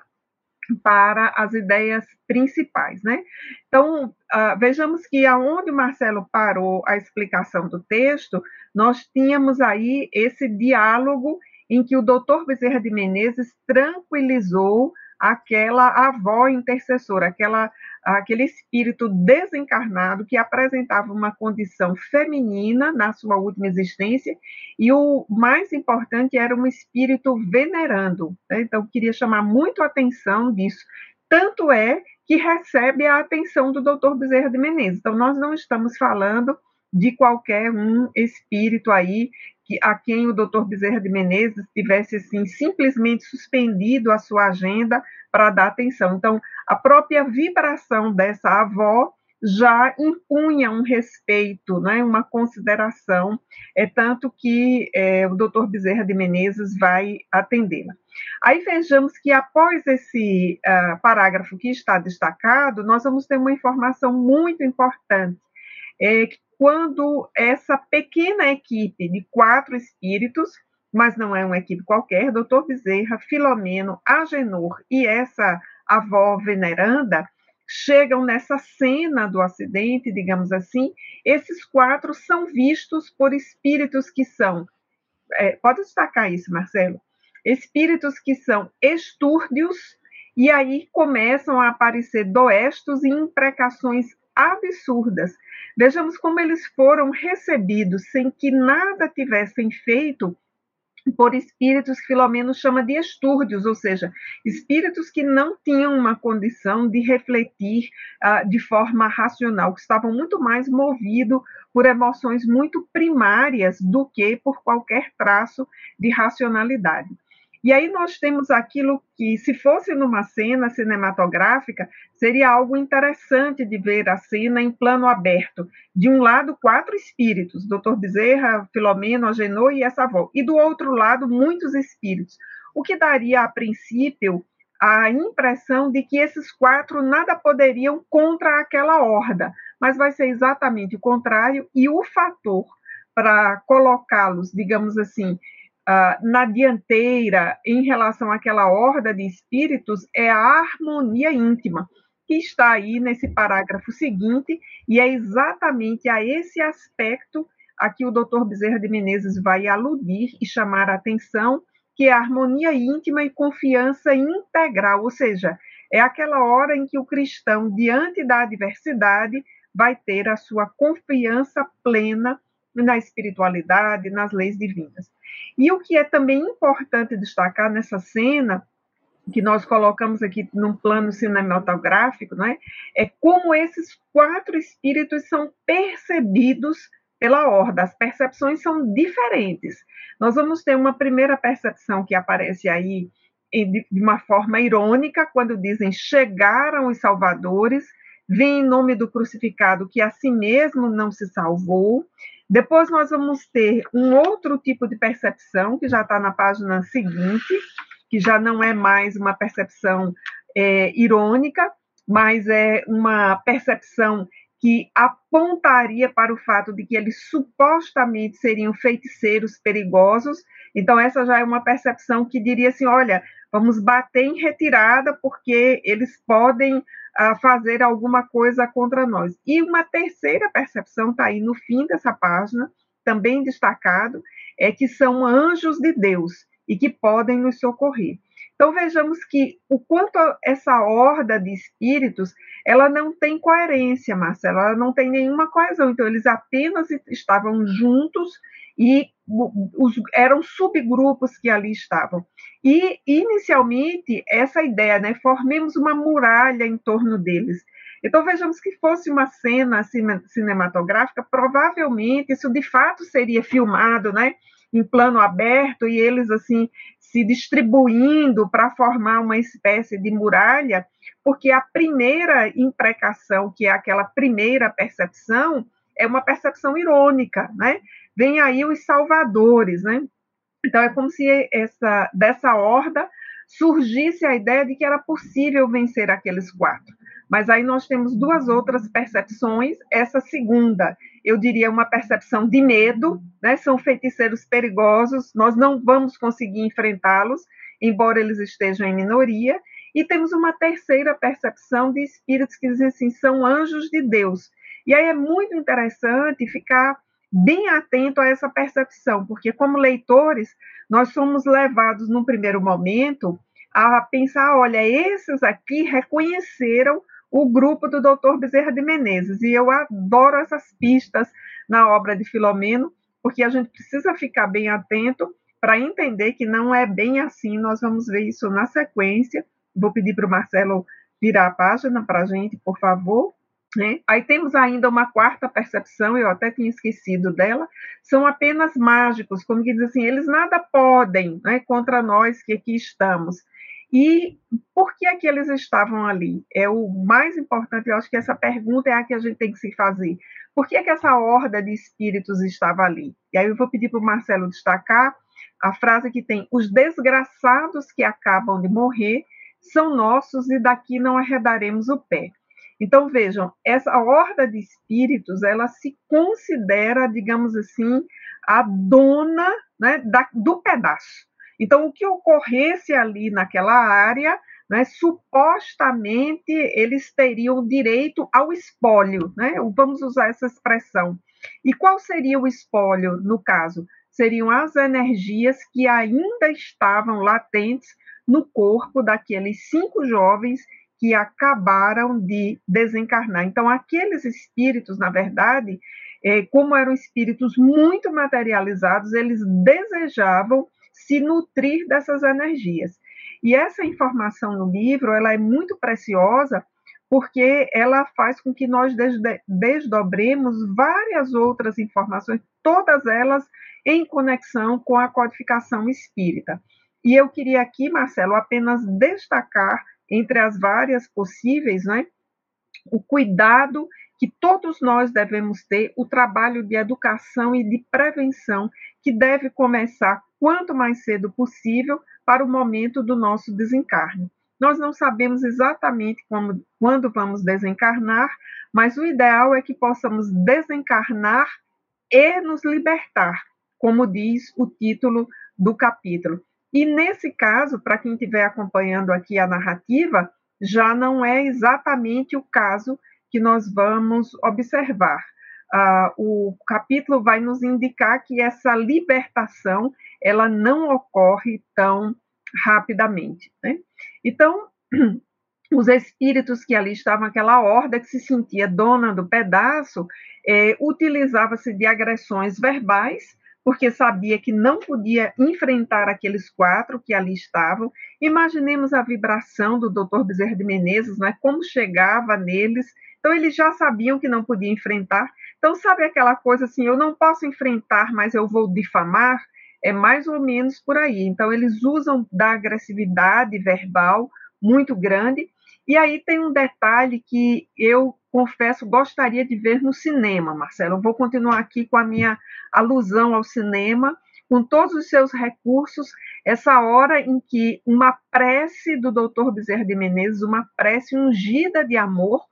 para as ideias principais, né? Então, uh, vejamos que aonde o Marcelo parou a explicação do texto, nós tínhamos aí esse diálogo em que o doutor Bezerra de Menezes tranquilizou aquela avó intercessora, aquela, aquele espírito desencarnado que apresentava uma condição feminina na sua última existência, e o mais importante era um espírito venerando. Né? Então, queria chamar muito a atenção disso. Tanto é que recebe a atenção do doutor Bezerra de Menezes. Então, nós não estamos falando de qualquer um espírito aí que, a quem o doutor Bezerra de Menezes tivesse assim, simplesmente suspendido a sua agenda para dar atenção. Então, a própria vibração dessa avó já impunha um respeito, né, uma consideração, é tanto que é, o doutor Bezerra de Menezes vai atendê-la. Aí vejamos que após esse uh, parágrafo que está destacado, nós vamos ter uma informação muito importante, é que quando essa pequena equipe de quatro espíritos, mas não é uma equipe qualquer, doutor Bezerra, Filomeno, Agenor e essa avó veneranda, chegam nessa cena do acidente, digamos assim, esses quatro são vistos por espíritos que são, é, pode destacar isso, Marcelo, espíritos que são estúrdios, e aí começam a aparecer doestos e imprecações absurdas. Vejamos como eles foram recebidos sem que nada tivessem feito por espíritos que Filomeno chama de estúrdios, ou seja, espíritos que não tinham uma condição de refletir uh, de forma racional, que estavam muito mais movidos por emoções muito primárias do que por qualquer traço de racionalidade. E aí nós temos aquilo que, se fosse numa cena cinematográfica, seria algo interessante de ver a cena em plano aberto. De um lado, quatro espíritos, Dr. Bezerra, Filomeno, Agenor e essa avó. E do outro lado, muitos espíritos. O que daria, a princípio, a impressão de que esses quatro nada poderiam contra aquela horda, mas vai ser exatamente o contrário, e o fator para colocá-los, digamos assim, uh, na dianteira em relação àquela horda de espíritos é a harmonia íntima, que está aí nesse parágrafo seguinte, e é exatamente a esse aspecto a que o Dr. Bezerra de Menezes vai aludir e chamar a atenção, que é a harmonia íntima e confiança integral, ou seja, é aquela hora em que o cristão, diante da adversidade, vai ter a sua confiança plena na espiritualidade, nas leis divinas. E o que é também importante destacar nessa cena, que nós colocamos aqui num plano cinematográfico, né, é como esses quatro espíritos são percebidos pela horda. As percepções são diferentes. Nós vamos ter uma primeira percepção que aparece aí de uma forma irônica, quando dizem chegaram os salvadores, vem em nome do crucificado que a si mesmo não se salvou. Depois nós vamos ter um outro tipo de percepção, que já está na página seguinte, que já não é mais uma percepção é, irônica, mas é uma percepção que apontaria para o fato de que eles supostamente seriam feiticeiros perigosos. Então, essa já é uma percepção que diria assim: olha, vamos bater em retirada, porque eles podem a fazer alguma coisa contra nós. E uma terceira percepção está aí no fim dessa página, também destacado, é que são anjos de Deus e que podem nos socorrer. Então vejamos que o quanto essa horda de espíritos, ela não tem coerência, Marcela, ela não tem nenhuma coesão. Então eles apenas estavam juntos e os, eram subgrupos que ali estavam. E, inicialmente, essa ideia, né, formemos uma muralha em torno deles. Então, vejamos que fosse uma cena cinematográfica, provavelmente isso de fato seria filmado, né, em plano aberto e eles assim se distribuindo para formar uma espécie de muralha, porque a primeira imprecação, que é aquela primeira percepção, é uma percepção irônica, né? Vem aí os salvadores, né? Então é como se essa dessa horda surgisse a ideia de que era possível vencer aqueles quatro. Mas aí nós temos duas outras percepções. Essa segunda, eu diria uma percepção de medo, né? São feiticeiros perigosos, nós não vamos conseguir enfrentá-los, embora eles estejam em minoria. E temos uma terceira percepção de espíritos que dizem assim, são anjos de Deus. E aí é muito interessante ficar bem atento a essa percepção, porque como leitores, nós somos levados num primeiro momento a pensar, olha, esses aqui reconheceram o grupo do Dr. Bezerra de Menezes, e eu adoro essas pistas na obra de Filomeno, porque a gente precisa ficar bem atento para entender que não é bem assim, nós vamos ver isso na sequência. Vou pedir para o Marcelo virar a página para a gente, por favor. Né? Aí temos ainda uma quarta percepção, eu até tinha esquecido dela, são apenas mágicos, como que diz assim, eles nada podem né, contra nós que aqui estamos. E por que é que eles estavam ali? É o mais importante, eu acho que essa pergunta é a que a gente tem que se fazer. Por que é que essa horda de espíritos estava ali? E aí eu vou pedir para o Marcelo destacar a frase que tem: os desgraçados que acabam de morrer são nossos e daqui não arredaremos o pé. Então, vejam, essa horda de espíritos, ela se considera, digamos assim, a dona né, da, do pedaço. Então, o que ocorresse ali naquela área, né, supostamente eles teriam direito ao espólio, né? vamos usar essa expressão. E qual seria o espólio, no caso? Seriam as energias que ainda estavam latentes no corpo daqueles cinco jovens que acabaram de desencarnar. Então, aqueles espíritos, na verdade, é, como eram espíritos muito materializados, eles desejavam se nutrir dessas energias. E essa informação no livro, ela é muito preciosa porque ela faz com que nós desdobremos várias outras informações, todas elas em conexão com a codificação espírita. E eu queria aqui, Marcelo, apenas destacar entre as várias possíveis, né, o cuidado que todos nós devemos ter, o trabalho de educação e de prevenção que deve começar quanto mais cedo possível para o momento do nosso desencarne. Nós não sabemos exatamente como, quando vamos desencarnar, mas o ideal é que possamos desencarnar e nos libertar, como diz o título do capítulo. E nesse caso, para quem estiver acompanhando aqui a narrativa, já não é exatamente o caso que nós vamos observar. Ah, o capítulo vai nos indicar que essa libertação ela não ocorre tão rapidamente. Né? Então, [clears throat] os espíritos que ali estavam, aquela horda que se sentia dona do pedaço, é, utilizava-se de agressões verbais porque sabia que não podia enfrentar aqueles quatro que ali estavam. Imaginemos a vibração do Dr. Bezerra de Menezes, né? como chegava neles. Então, eles já sabiam que não podia enfrentar. Então, sabe aquela coisa assim, eu não posso enfrentar, mas eu vou difamar? É mais ou menos por aí. Então, eles usam da agressividade verbal muito grande. E aí tem um detalhe que eu confesso, gostaria de ver no cinema, Marcelo. Eu vou continuar aqui com a minha alusão ao cinema, com todos os seus recursos, essa hora em que uma prece do Dr. Bezerra de Menezes, uma prece ungida de amor,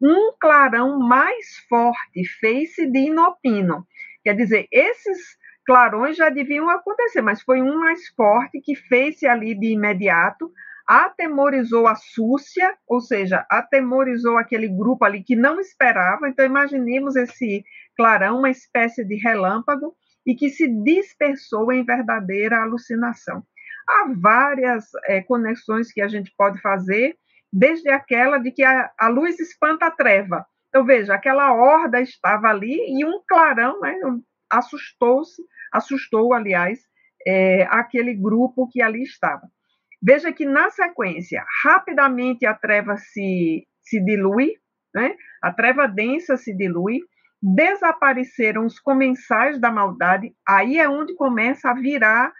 um clarão mais forte fez-se de inopino. Quer dizer, esses clarões já deviam acontecer, mas foi um mais forte que fez-se ali de imediato, atemorizou a Súcia, ou seja, atemorizou aquele grupo ali que não esperava. Então, imaginemos esse clarão, uma espécie de relâmpago, e que se dispersou em verdadeira alucinação. Há várias é, conexões que a gente pode fazer, desde aquela de que a, a luz espanta a treva. Então, veja, aquela horda estava ali e um clarão né, assustou-se, assustou, aliás, é, aquele grupo que ali estava. Veja que na sequência, rapidamente a treva se, se dilui, né? a treva densa se dilui, desapareceram os comensais da maldade, aí é onde começa a virar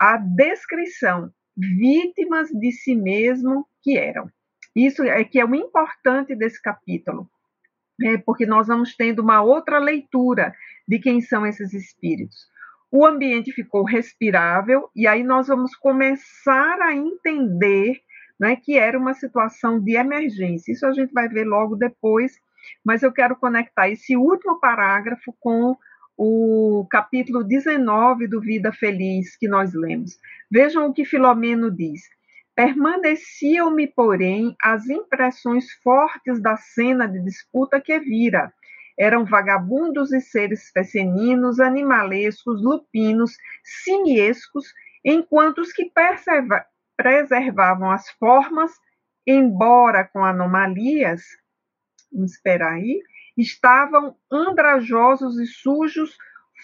a descrição, vítimas de si mesmo que eram. Isso é que é o importante desse capítulo, é porque nós vamos tendo uma outra leitura de quem são esses espíritos o ambiente ficou respirável e aí nós vamos começar a entender né, que era uma situação de emergência. Isso a gente vai ver logo depois, mas eu quero conectar esse último parágrafo com o capítulo 19 do Vida Feliz que nós lemos. Vejam o que Filomeno diz. Permaneciam-me, porém, as impressões fortes da cena de disputa que vira, eram vagabundos e seres feceninos, animalescos, lupinos, simiescos, enquanto os que preservavam as formas, embora com anomalias, vamos esperar aí, estavam andrajosos e sujos,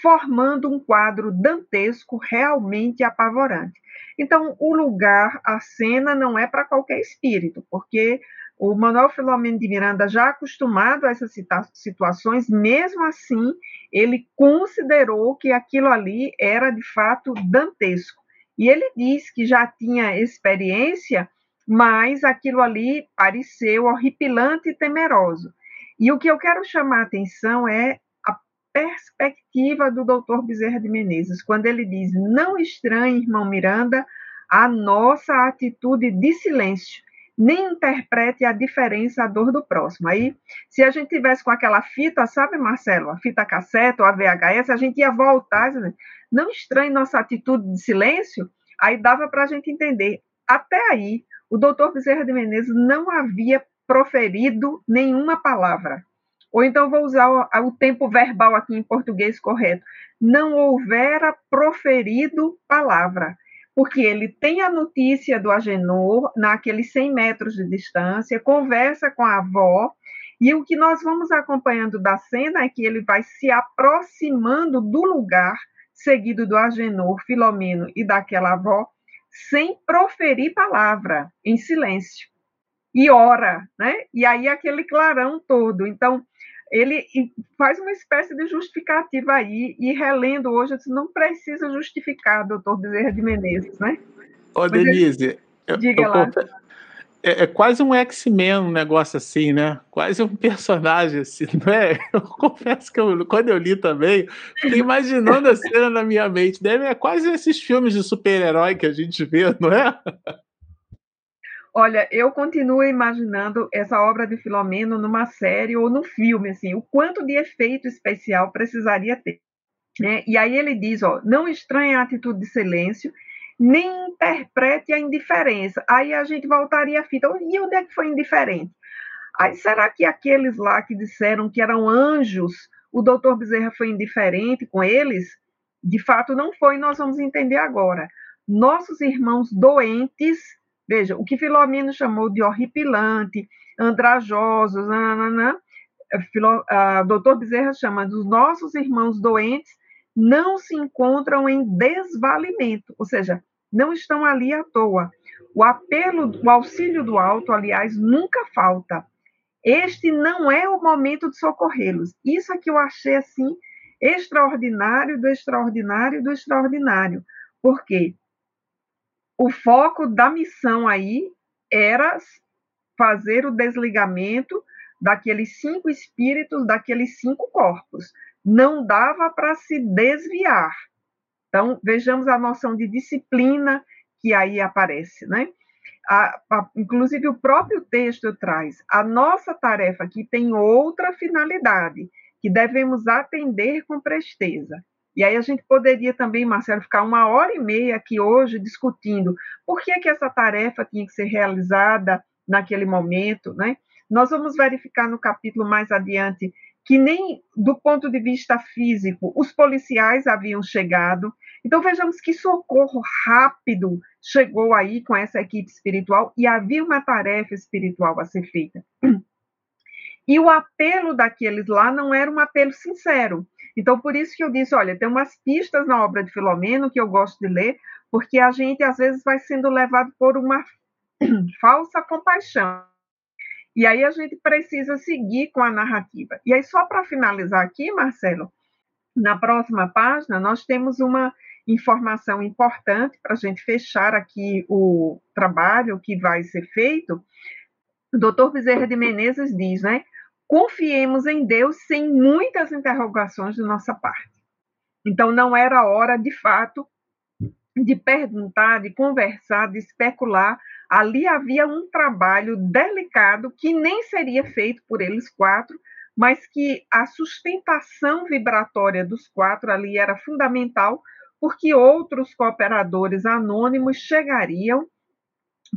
formando um quadro dantesco realmente apavorante. Então, o lugar, a cena, não é para qualquer espírito, porque o Manuel Filomeno de Miranda, já acostumado a essas situações, mesmo assim, ele considerou que aquilo ali era de fato dantesco. E ele diz que já tinha experiência, mas aquilo ali pareceu horripilante e temeroso. E o que eu quero chamar a atenção é a perspectiva do doutor Bezerra de Menezes, quando ele diz: não estranhe, irmão Miranda, a nossa atitude de silêncio nem interprete a diferença, a dor do próximo. Aí, se a gente tivesse com aquela fita, sabe, Marcelo, a fita cassete ou a VHS, a gente ia voltar, não estranhe nossa atitude de silêncio, aí dava para a gente entender. Até aí, o doutor Bezerra de Menezes não havia proferido nenhuma palavra. Ou então vou usar o, o tempo verbal aqui em português correto. Não houvera proferido palavra porque ele tem a notícia do Agenor naqueles 100 metros de distância, conversa com a avó, e o que nós vamos acompanhando da cena é que ele vai se aproximando do lugar, seguido do Agenor, Filomeno e daquela avó, sem proferir palavra, em silêncio. E ora, né? E aí aquele clarão todo. Então, ele faz uma espécie de justificativa aí, e relendo hoje, disse, não precisa justificar, doutor Bezerra de Menezes, né? Ô, Denise, eu, diga eu, lá. É, é, quase um X-Men, um negócio assim, né? Quase um personagem assim, [laughs] não é? Eu confesso que eu, quando eu li também, fiquei imaginando a cena na minha mente. Deve é quase esses filmes de super-herói que a gente vê, não é? Olha, eu continuo imaginando essa obra de Filomeno numa série ou no filme, assim, o quanto de efeito especial precisaria ter. Né? E aí ele diz, ó, não estranhe a atitude de silêncio, nem interprete a indiferença. Aí a gente voltaria a fita, e onde é que foi indiferente? Aí será que aqueles lá que disseram que eram anjos, o doutor Bezerra foi indiferente com eles? De fato não foi, nós vamos entender agora. Nossos irmãos doentes Veja, o que Filomeno chamou de horripilante, andrajosos, nananã, é, Filo, a doutor Bezerra chama dos nossos irmãos doentes não se encontram em desvalimento, ou seja, não estão ali à toa. O apelo, o auxílio do alto, aliás, nunca falta. Este não é o momento de socorrê-los. Isso é que eu achei assim extraordinário do extraordinário do extraordinário. Por quê? O foco da missão aí era fazer o desligamento daqueles cinco espíritos, daqueles cinco corpos. Não dava para se desviar. Então, vejamos a noção de disciplina que aí aparece, né? A, a, inclusive, o próprio texto traz a nossa tarefa aqui tem outra finalidade, que devemos atender com presteza. E aí a gente poderia também, Marcelo, ficar uma hora e meia aqui hoje discutindo por que, que essa tarefa tinha que ser realizada naquele momento, né? Nós vamos verificar no capítulo mais adiante que nem do ponto de vista físico os policiais haviam chegado. Então vejamos que socorro rápido chegou aí com essa equipe espiritual e havia uma tarefa espiritual a ser feita. [clears throat] E o apelo daqueles lá não era um apelo sincero, então, por isso que eu disse, olha, tem umas pistas na obra de Filomeno que eu gosto de ler, porque a gente às vezes vai sendo levado por uma [clears throat] falsa compaixão. E aí a gente precisa seguir com a narrativa. E aí, só para finalizar aqui, Marcelo, na próxima página, nós temos uma informação importante para a gente fechar aqui o trabalho que vai ser feito. O doutor Bezerra de Menezes diz, né? Confiemos em Deus sem muitas interrogações de nossa parte. Então, não era hora, de fato, de perguntar, de conversar, de especular. Ali havia um trabalho delicado que nem seria feito por eles quatro, mas que a sustentação vibratória dos quatro ali era fundamental, porque outros cooperadores anônimos chegariam,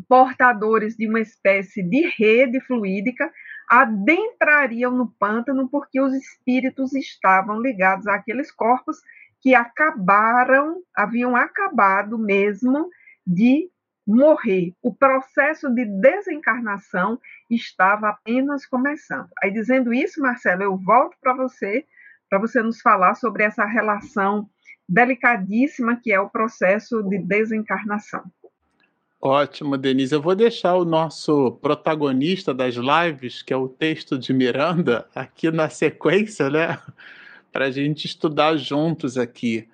portadores de uma espécie de rede fluídica, adentrariam no pântano porque os espíritos estavam ligados àqueles corpos que acabaram, haviam acabado mesmo de morrer. O processo de desencarnação estava apenas começando. Aí, dizendo isso, Marcelo, eu volto para você, para você nos falar sobre essa relação delicadíssima que é o processo de desencarnação. Ótimo, Denise. Eu vou deixar o nosso protagonista das lives, que é o texto de Miranda, aqui na sequência, né? [laughs] Para a gente estudar juntos aqui.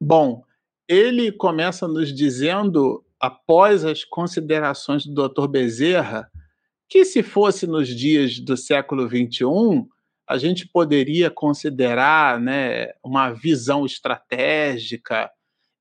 Bom, ele começa nos dizendo, após as considerações do Dr. Bezerra, que se fosse nos dias do século XXI, a gente poderia considerar né, uma visão estratégica,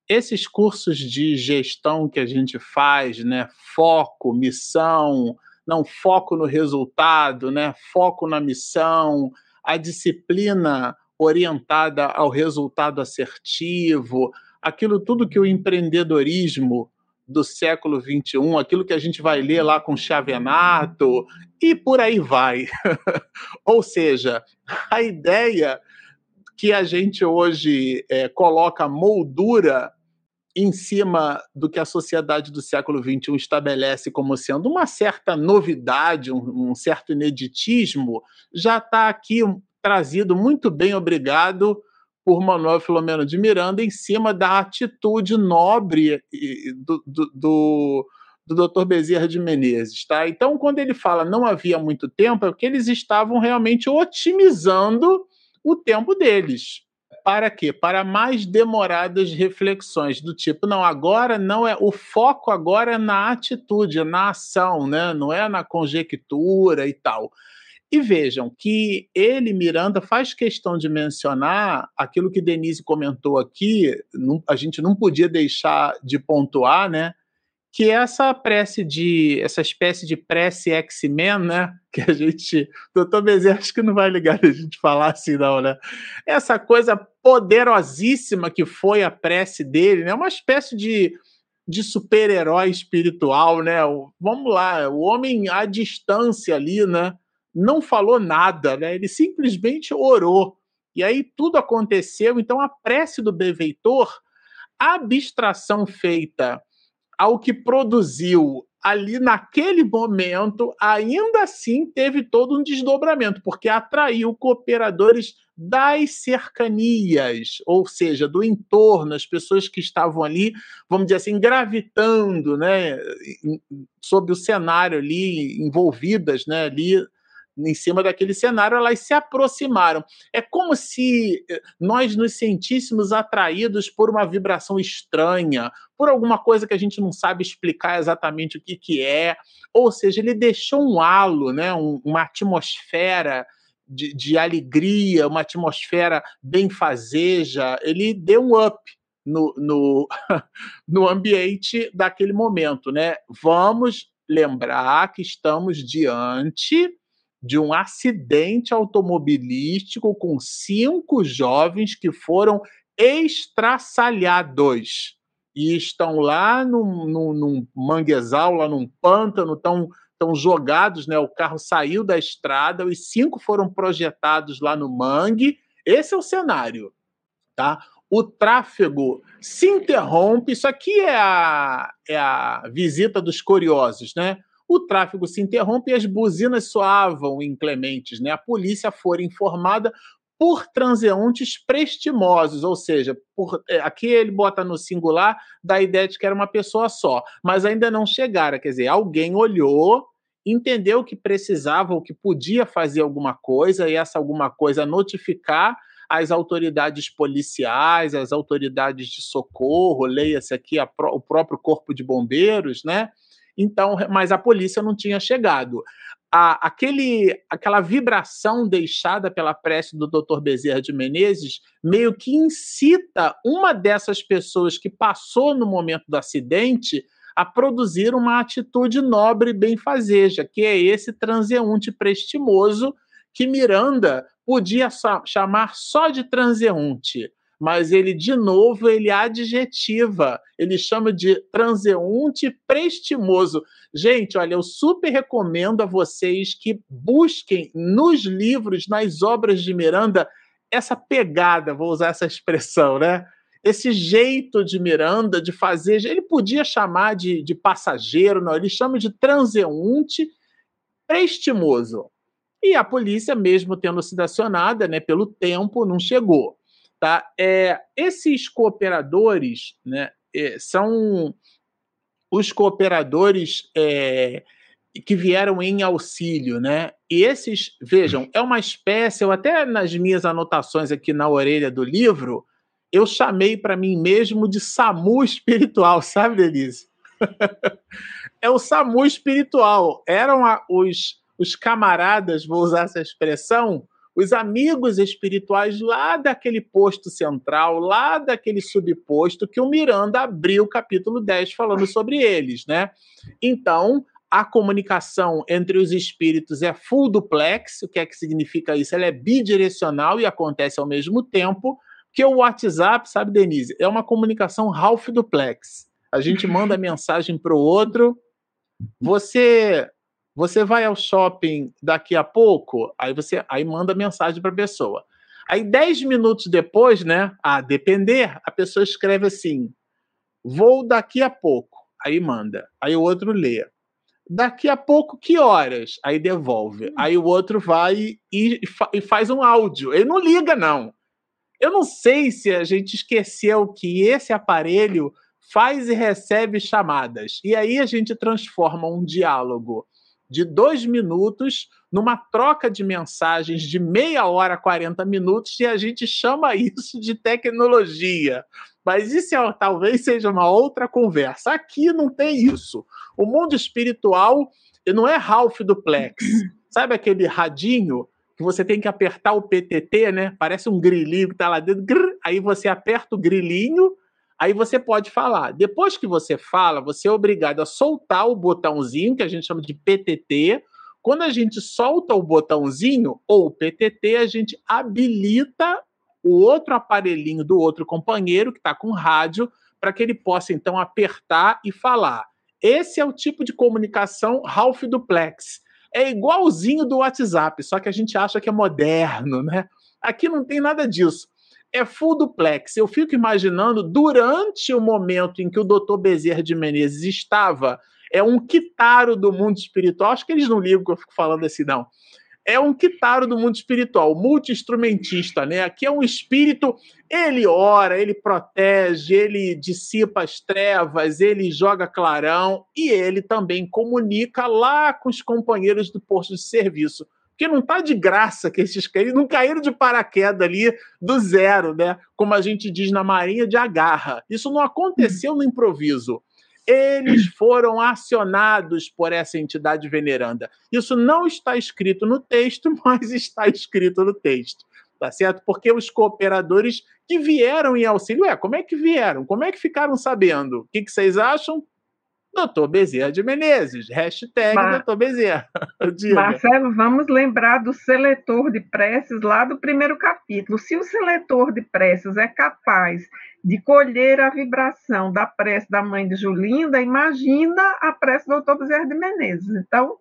esses cursos de gestão que a gente faz, né, foco, missão, não foco no resultado, né, foco na missão, a disciplina orientada ao resultado assertivo, aquilo tudo que o empreendedorismo do século XXI, aquilo que a gente vai ler lá com Chavenato, e por aí vai. [laughs] Ou seja, a ideia que a gente hoje é, coloca moldura em cima do que a sociedade do século XXI estabelece como sendo uma certa novidade, um, um certo ineditismo, já está aqui trazido muito bem, obrigado, por Manuel Filomeno de Miranda, em cima da atitude nobre do, do, do do Dr. Bezerra de Menezes, tá? Então, quando ele fala não havia muito tempo, é porque eles estavam realmente otimizando o tempo deles. Para quê? Para mais demoradas reflexões do tipo, não, agora não é o foco agora é na atitude, na ação, né? Não é na conjectura e tal. E vejam que ele, Miranda, faz questão de mencionar aquilo que Denise comentou aqui, a gente não podia deixar de pontuar, né? Que é essa prece de essa espécie de prece X-Men, né? [laughs] Que a gente, doutor Bezerra, acho que não vai ligar a gente falar assim não, né? Essa coisa poderosíssima que foi a prece dele, né? Uma espécie de de super-herói espiritual, né? O, vamos lá, o homem à distância ali, né? Não falou nada, né? Ele simplesmente orou. E aí tudo aconteceu. Então a prece do benfeitor, a abstração feita ao que produziu ali naquele momento, ainda assim teve todo um desdobramento, porque atraiu cooperadores das cercanias, ou seja, do entorno, as pessoas que estavam ali, vamos dizer assim, gravitando, né, sobre o cenário ali, envolvidas, né, ali em cima daquele cenário, elas se aproximaram. É como se eh, nós nos sentíssemos atraídos por uma vibração estranha, por alguma coisa que a gente não sabe explicar exatamente o que, que é. Ou seja, ele deixou um halo, né, um, uma atmosfera de, de alegria, uma atmosfera benfazeja. Ele deu um up no, no, [laughs] no ambiente daquele momento. Né? Vamos lembrar que estamos diante de um acidente automobilístico com cinco jovens que foram estraçalhados e estão lá num, num, num manguezal, lá num pântano, estão estão jogados, né? O carro saiu da estrada, os cinco foram projetados lá no mangue. Esse é o cenário, tá? O tráfego se interrompe. Isso aqui é a, é a visita dos curiosos, né? O tráfego se interrompe e as buzinas soavam inclementes. Né? A polícia foi informada por transeuntes prestimosos, ou seja, por, é, aqui ele bota no singular da ideia de que era uma pessoa só, mas ainda não chegaram, quer dizer, alguém olhou, entendeu que precisava ou que podia fazer alguma coisa e essa alguma coisa notificar as autoridades policiais, as autoridades de socorro, leia-se aqui a, o próprio corpo de bombeiros, né? Então, mas a polícia não tinha chegado. A, aquele, aquela vibração deixada pela prece do Dr. Bezerra de Menezes meio que incita uma dessas pessoas que passou no momento do acidente a produzir uma atitude nobre e benfazeja, que é esse transeunte prestimoso que Miranda podia chamar só de transeunte mas ele de novo ele adjetiva, ele chama de transeunte prestimoso. Gente, olha, eu super recomendo a vocês que busquem nos livros, nas obras de Miranda, essa pegada, vou usar essa expressão, né? Esse jeito de Miranda de fazer, ele podia chamar de, de passageiro, não, ele chama de transeunte prestimoso. E a polícia, mesmo tendo sido acionada né, pelo tempo, não chegou. Tá? É, esses cooperadores né, é, são os cooperadores é, que vieram em auxílio, né? E esses, vejam, é uma espécie, eu até nas minhas anotações aqui na orelha do livro, eu chamei para mim mesmo de SAMU espiritual, [laughs] sabe, Denise? [laughs] é o SAMU espiritual. Eram a, os, os camaradas, vou usar essa expressão, os amigos espirituais lá daquele posto central, lá daquele subposto que o Miranda abriu o capítulo 10 falando sobre eles, né? Então, a comunicação entre os espíritos é full duplex, o que é que significa isso? Ela é bidirecional e acontece ao mesmo tempo, que o WhatsApp, sabe, Denise, é uma comunicação half duplex. A gente manda [laughs] mensagem para o outro, você você vai ao shopping daqui a pouco, aí você aí manda mensagem para a pessoa. Aí, dez minutos depois, né? A depender, a pessoa escreve assim: Vou daqui a pouco. Aí manda. Aí o outro lê. Daqui a pouco, que horas? Aí devolve. Hum. Aí o outro vai e, e faz um áudio. Ele não liga, não. Eu não sei se a gente esqueceu que esse aparelho faz e recebe chamadas. E aí a gente transforma um diálogo de dois minutos numa troca de mensagens de meia hora, 40 minutos, e a gente chama isso de tecnologia. Mas isso é, talvez seja uma outra conversa. Aqui não tem isso. O mundo espiritual não é Ralph Duplex. [coughs] Sabe aquele radinho que você tem que apertar o PTT, né? Parece um grilinho que tá lá dentro. Grrr, aí você aperta o grilinho, aí você pode falar. Depois que você fala, você é obrigado a soltar o botãozinho que a gente chama de PTT. Quando a gente solta o botãozinho ou PTT, a gente habilita o outro aparelhinho do outro companheiro que está com rádio para que ele possa então apertar e falar. Esse é o tipo de comunicação Ralph Duplex é igualzinho do WhatsApp, só que a gente acha que é moderno, né? Aqui não tem nada disso. É full duplex. Eu fico imaginando, durante o momento em que o doutor Bezerra de Menezes estava, é um quitaro do mundo espiritual. Acho que eles não ligam que eu fico falando assim, não é um quitaro do mundo espiritual, multi-instrumentista, né? Aqui é um espírito, ele ora, ele protege, ele dissipa as trevas, ele joga clarão e ele também comunica lá com os companheiros do posto de serviço. Porque não está de graça que esses caras não caíram de paraquedas ali do zero, né? Como a gente diz na Marinha, de agarra. Isso não aconteceu no improviso eles foram acionados por essa entidade veneranda. Isso não está escrito no texto, [laughs] mas está escrito no texto. Tá certo? Porque os cooperadores que vieram em auxílio, é, como é que vieram? Como é que ficaram sabendo? O que, que vocês acham? Doutor Bezerra de Menezes, hashtag Mar... Doutor Bezerra. [laughs] Marcelo, vamos lembrar do seletor de preces lá do primeiro capítulo. Se o seletor de preces é capaz de colher a vibração da prece da mãe de Julinda, imagina a prece do doutor Bezerra de Menezes. Então,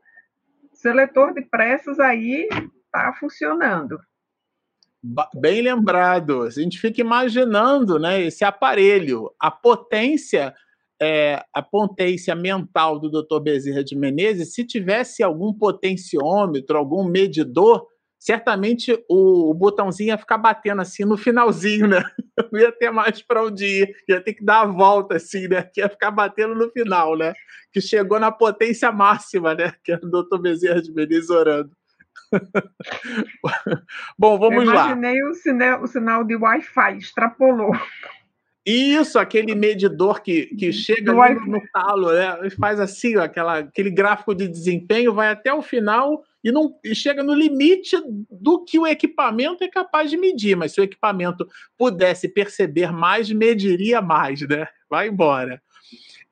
seletor de preces aí está funcionando. Bem lembrado. A gente fica imaginando né, esse aparelho, a potência, é, a potência mental do Dr. Bezerra de Menezes, se tivesse algum potenciômetro, algum medidor, certamente o, o, botãozinho ia ficar batendo assim no finalzinho, né? [laughs] Não ia ter mais para onde ir, ia ter que dar a volta assim, né? Que ia ficar batendo no final, né? Que chegou na potência máxima, né? Que é o doutor Bezerra de Menezes orando. [laughs] Bom, vamos Eu lá. Imaginei o o sinal de Wi-Fi, extrapolou. Isso, aquele medidor que, que chega no, no talo, né? Faz assim, ó, aquela, aquele gráfico de desempenho, vai até o final e, não, e chega no limite do que o equipamento é capaz de medir. Mas se o equipamento pudesse perceber mais, mediria mais, né? Vai embora.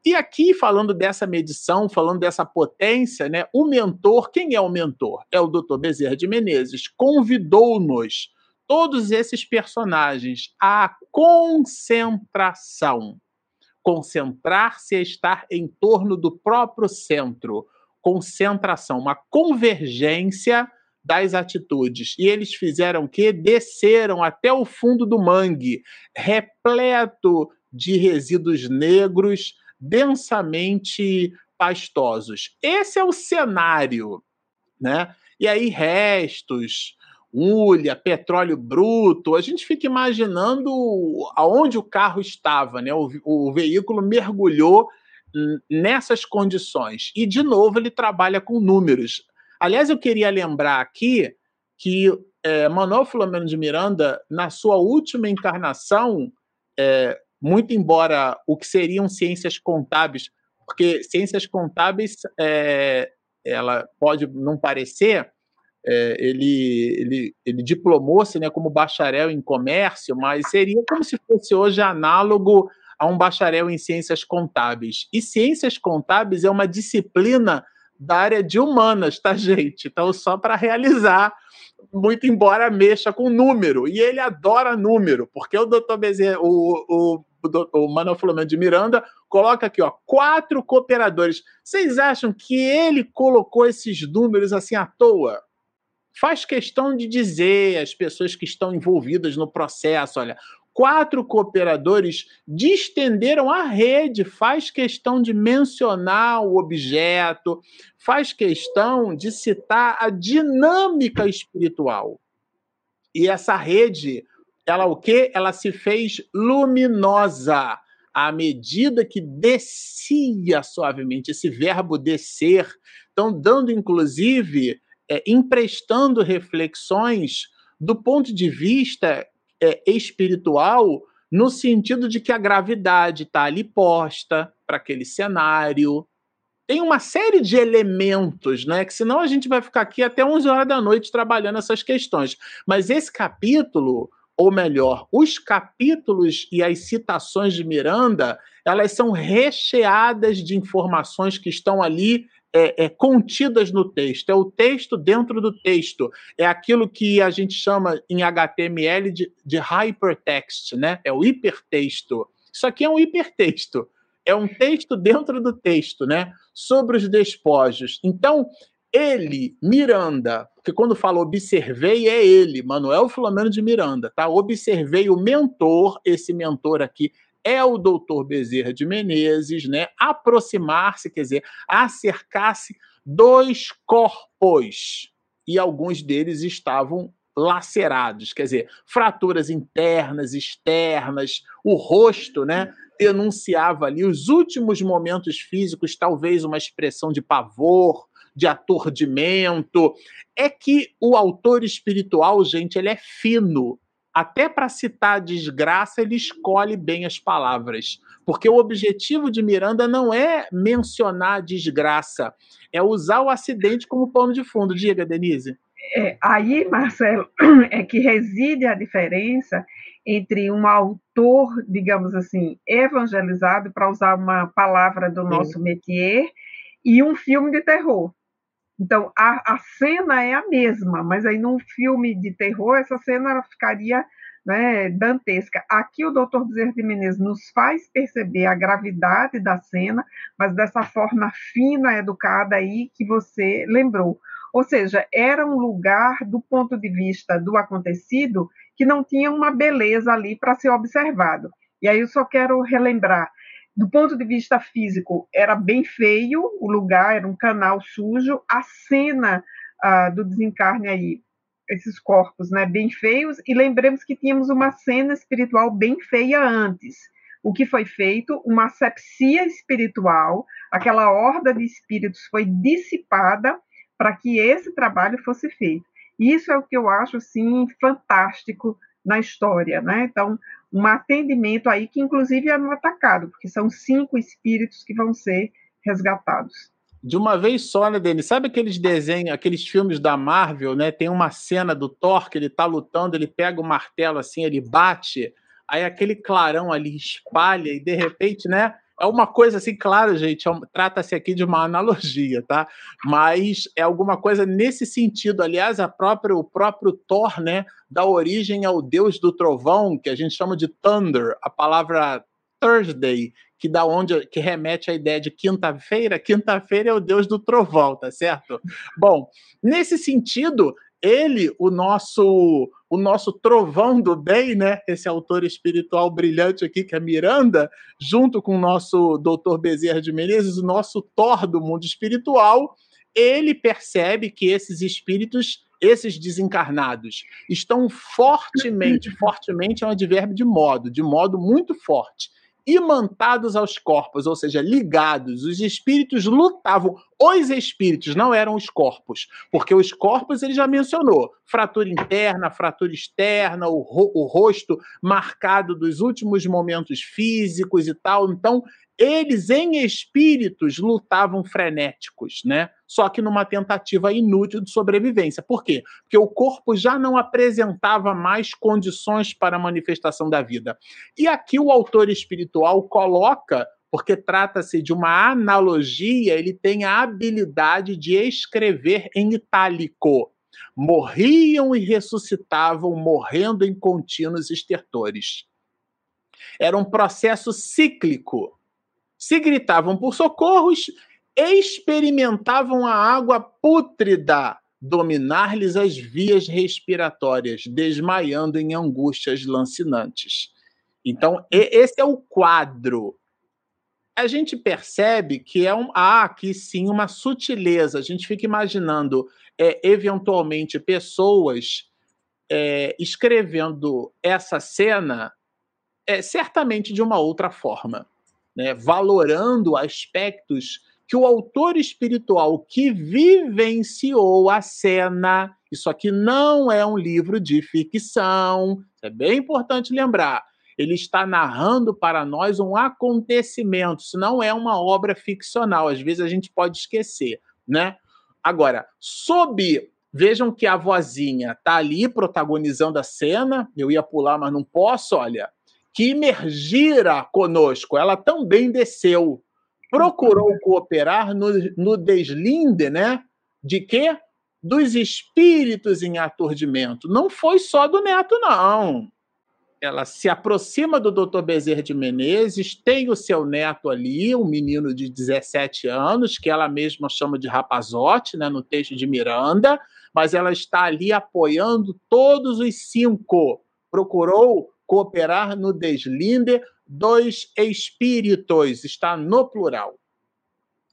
E aqui, falando dessa medição, falando dessa potência, né, o mentor, quem é o mentor? É o Dr. Bezerra de Menezes, convidou-nos, todos esses personagens, à concentração. Concentrar-se é estar em torno do próprio centro, concentração, uma convergência das atitudes. E eles fizeram o quê? Desceram até o fundo do mangue, repleto de resíduos negros, densamente pastosos. Esse é o cenário, né? E aí restos, ulha, petróleo bruto, a gente fica imaginando aonde o carro estava, né? O, o veículo mergulhou nessas condições. E, de novo, ele trabalha com números. Aliás, eu queria lembrar aqui que é, Manuel Filomeno de Miranda, na sua última encarnação, é, muito embora o que seriam ciências contábeis, porque ciências contábeis, é, ela pode não parecer, é, ele, ele, ele diplomou-se né, como bacharel em comércio, mas seria como se fosse hoje análogo a um bacharel em ciências contábeis. E ciências contábeis é uma disciplina da área de humanas, tá, [laughs] gente? Então, só para realizar, muito embora mexa com número. E ele adora número, porque o doutor Bezerra, o, o, o, o Manuel Filomeno de Miranda, coloca aqui, ó, quatro cooperadores. Vocês acham que ele colocou esses números assim à toa? Faz questão de dizer às pessoas que estão envolvidas no processo: olha, quatro cooperadores distenderam a rede, faz questão de mencionar o objeto, faz questão de citar a dinâmica espiritual. E essa rede, ela o quê? Ela se fez luminosa à medida que descia suavemente, esse verbo descer, então dando inclusive, é, emprestando reflexões do ponto de vista é, espiritual, no sentido de que a gravidade está ali posta para aquele cenário. Tem uma série de elementos, né? Que senão a gente vai ficar aqui até 11 horas da noite trabalhando essas questões. Mas esse capítulo, ou melhor, os capítulos e as citações de Miranda, elas são recheadas de informações que estão ali é, é, contidas no texto. É o texto dentro do texto. É aquilo que a gente chama em HTML de, de hypertext, né? É o hipertexto. Isso aqui é um hipertexto. É um texto dentro do texto, né? Sobre os despojos. Então, ele, Miranda, porque quando fala observei, é ele, Manuel Filomeno de Miranda, tá? Observei o mentor, esse mentor aqui é o doutor Bezerra de Menezes, né? Aproximar-se, quer dizer, acercar-se dos corpos. E alguns deles estavam lacerados, quer dizer, fraturas internas, externas, o rosto, né? Denunciava ali os últimos momentos físicos, talvez uma expressão de pavor, de aturdimento. É que o autor espiritual, gente, ele é fino até para citar a desgraça, ele escolhe bem as palavras. Porque o objetivo de Miranda não é mencionar a desgraça, é usar o acidente como pano de fundo. Diga, Denise. É, aí, Marcelo, é que reside a diferença entre um autor, digamos assim, evangelizado, para usar uma palavra do nosso Sim. métier, e um filme de terror. Então, a, a cena é a mesma, mas aí num filme de terror, essa cena ficaria né, dantesca. Aqui o doutor Bezerra de Menezes nos faz perceber a gravidade da cena, mas dessa forma fina, educada aí que você lembrou. Ou seja, era um lugar, do ponto de vista do acontecido, que não tinha uma beleza ali para ser observado. E aí eu só quero relembrar do ponto de vista físico, era bem feio o lugar, era um canal sujo. A cena ah, do desencarne aí, esses corpos né, bem feios, e lembremos que tínhamos uma cena espiritual bem feia antes. O que foi feito? Uma asepsia espiritual, aquela horda de espíritos foi dissipada para que esse trabalho fosse feito. Isso é o que eu acho assim fantástico na história, né? Então, um atendimento aí que inclusive é no atacado, porque são cinco espíritos que vão ser resgatados. De uma vez só, né, Denis? Sabe aqueles desenhos, aqueles filmes da Marvel, né? Tem uma cena do Thor que ele tá lutando, ele pega o martelo assim, ele bate, aí aquele clarão ali espalha e de repente, né? É uma coisa assim, claro, gente, é trata-se aqui de uma analogia, tá? Mas é alguma coisa nesse sentido. Aliás, a própria, o próprio Thor, né, dá origem ao deus do trovão, que a gente chama de Thunder, a palavra Thursday, que dá onde que remete à ideia de quinta-feira. Quinta-feira é o deus do trovão, tá certo? Bom, nesse sentido, ele, o nosso o nosso trovão do bem, né? Esse autor espiritual brilhante aqui, que é Miranda, junto com o nosso doutor Bezerra de Menezes, o nosso Thor do mundo espiritual, ele percebe que esses espíritos, esses desencarnados, estão fortemente, fortemente é um advérbio de modo, de modo muito forte, imantados aos corpos, ou seja, ligados. Os espíritos lutavam. Os espíritos não eram os corpos, porque os corpos ele já mencionou: fratura interna, fratura externa, o, ro o rosto marcado dos últimos momentos físicos e tal. Então, eles em espíritos lutavam frenéticos, né? Só que numa tentativa inútil de sobrevivência. Por quê? Porque o corpo já não apresentava mais condições para a manifestação da vida. E aqui o autor espiritual coloca porque trata-se de uma analogia, ele tem a habilidade de escrever em itálico. Morriam e ressuscitavam, morrendo em contínuos estertores. Era um processo cíclico se gritavam por socorros, experimentavam a água pútrida dominar-lhes as vias respiratórias, desmaiando em angústias lancinantes. Então, esse é o quadro. A gente percebe que é um, há aqui sim uma sutileza. A gente fica imaginando, é, eventualmente, pessoas é, escrevendo essa cena é, certamente de uma outra forma, né? valorando aspectos que o autor espiritual que vivenciou a cena. Isso aqui não é um livro de ficção, é bem importante lembrar. Ele está narrando para nós um acontecimento, isso não é uma obra ficcional, às vezes a gente pode esquecer, né? Agora, sob Vejam que a vozinha tá ali protagonizando a cena. Eu ia pular, mas não posso, olha. Que emergira conosco. Ela também desceu. Procurou cooperar no, no deslinde, né? De quê? Dos espíritos em aturdimento. Não foi só do neto, não ela se aproxima do Dr. Bezerra de Menezes, tem o seu neto ali, um menino de 17 anos, que ela mesma chama de rapazote, né, no texto de Miranda, mas ela está ali apoiando todos os cinco. Procurou cooperar no deslinde dos espíritos, está no plural.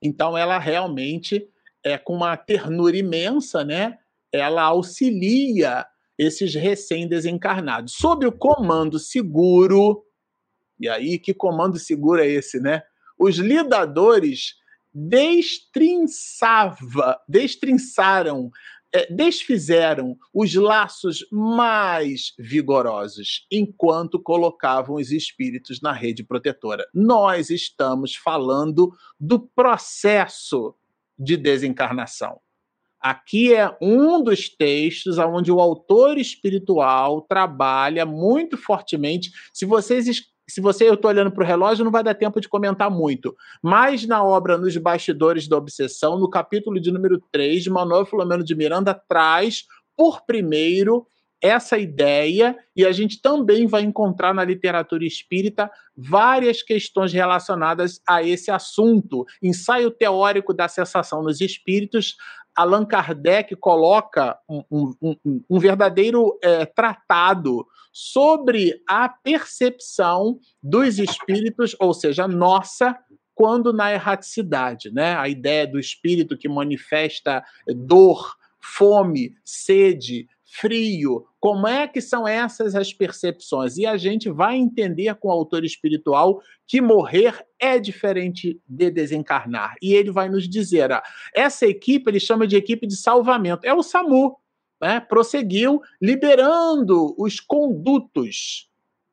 Então ela realmente é com uma ternura imensa, né? Ela auxilia esses recém-desencarnados, sob o comando seguro. E aí, que comando seguro é esse, né? Os lidadores destrinçava, destrinçaram, é, desfizeram os laços mais vigorosos, enquanto colocavam os espíritos na rede protetora. Nós estamos falando do processo de desencarnação. Aqui é um dos textos onde o autor espiritual trabalha muito fortemente. Se vocês se você eu estou olhando para o relógio, não vai dar tempo de comentar muito. Mas na obra Nos Bastidores da Obsessão, no capítulo de número 3, Manuel Filomeno de Miranda traz, por primeiro, essa ideia, e a gente também vai encontrar na literatura espírita várias questões relacionadas a esse assunto. Ensaio teórico da sensação nos espíritos, Allan Kardec coloca um, um, um, verdadeiro é, tratado sobre a percepção dos espíritos, ou seja, nossa, quando na erraticidade, né? A ideia do espírito que manifesta dor, fome, sede, frio. Como é que são essas as percepções? E a gente vai entender com o autor espiritual que morrer é diferente de desencarnar. E ele vai nos dizer: ah, essa equipe ele chama de equipe de salvamento. É o SAMU. Né? Prosseguiu liberando os condutos,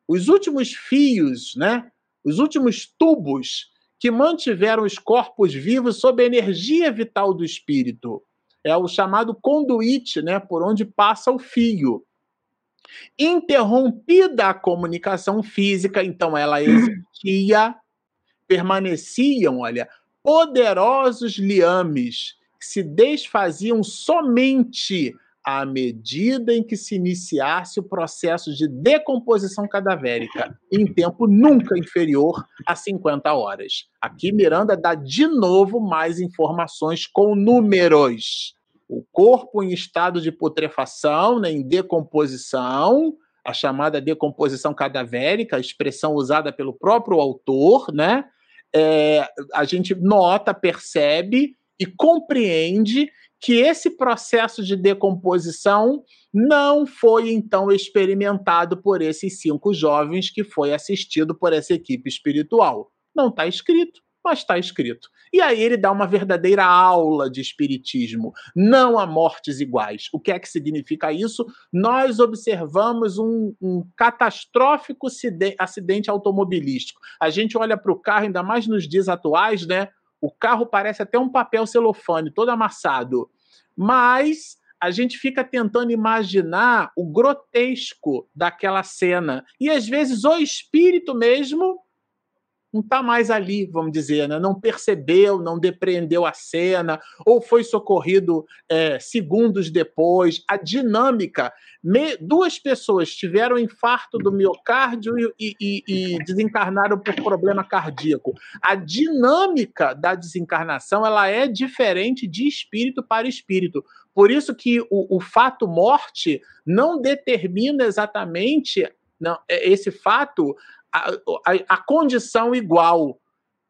os últimos fios, né? os últimos tubos que mantiveram os corpos vivos sob a energia vital do espírito é o chamado conduíte, né, por onde passa o fio. Interrompida a comunicação física, então ela existia, permaneciam, olha, poderosos liames que se desfaziam somente à medida em que se iniciasse o processo de decomposição cadavérica, em tempo nunca inferior a 50 horas. Aqui Miranda dá de novo mais informações com números o corpo em estado de putrefação, né, em decomposição, a chamada decomposição cadavérica, a expressão usada pelo próprio autor, né? É, a gente nota, percebe e compreende que esse processo de decomposição não foi então experimentado por esses cinco jovens que foi assistido por essa equipe espiritual. Não está escrito mas está escrito. E aí ele dá uma verdadeira aula de espiritismo. Não há mortes iguais. O que é que significa isso? Nós observamos um, um catastrófico acidente automobilístico. A gente olha para o carro, ainda mais nos dias atuais, né? O carro parece até um papel celofane, todo amassado. Mas a gente fica tentando imaginar o grotesco daquela cena. E às vezes o espírito mesmo não está mais ali, vamos dizer, né? não percebeu, não depreendeu a cena, ou foi socorrido é, segundos depois. A dinâmica, me, duas pessoas tiveram infarto do miocárdio e, e, e, desencarnaram por problema cardíaco. A dinâmica da desencarnação ela é diferente de espírito para espírito. Por isso que o, o fato morte não determina exatamente não, é, esse fato a, a, condição igual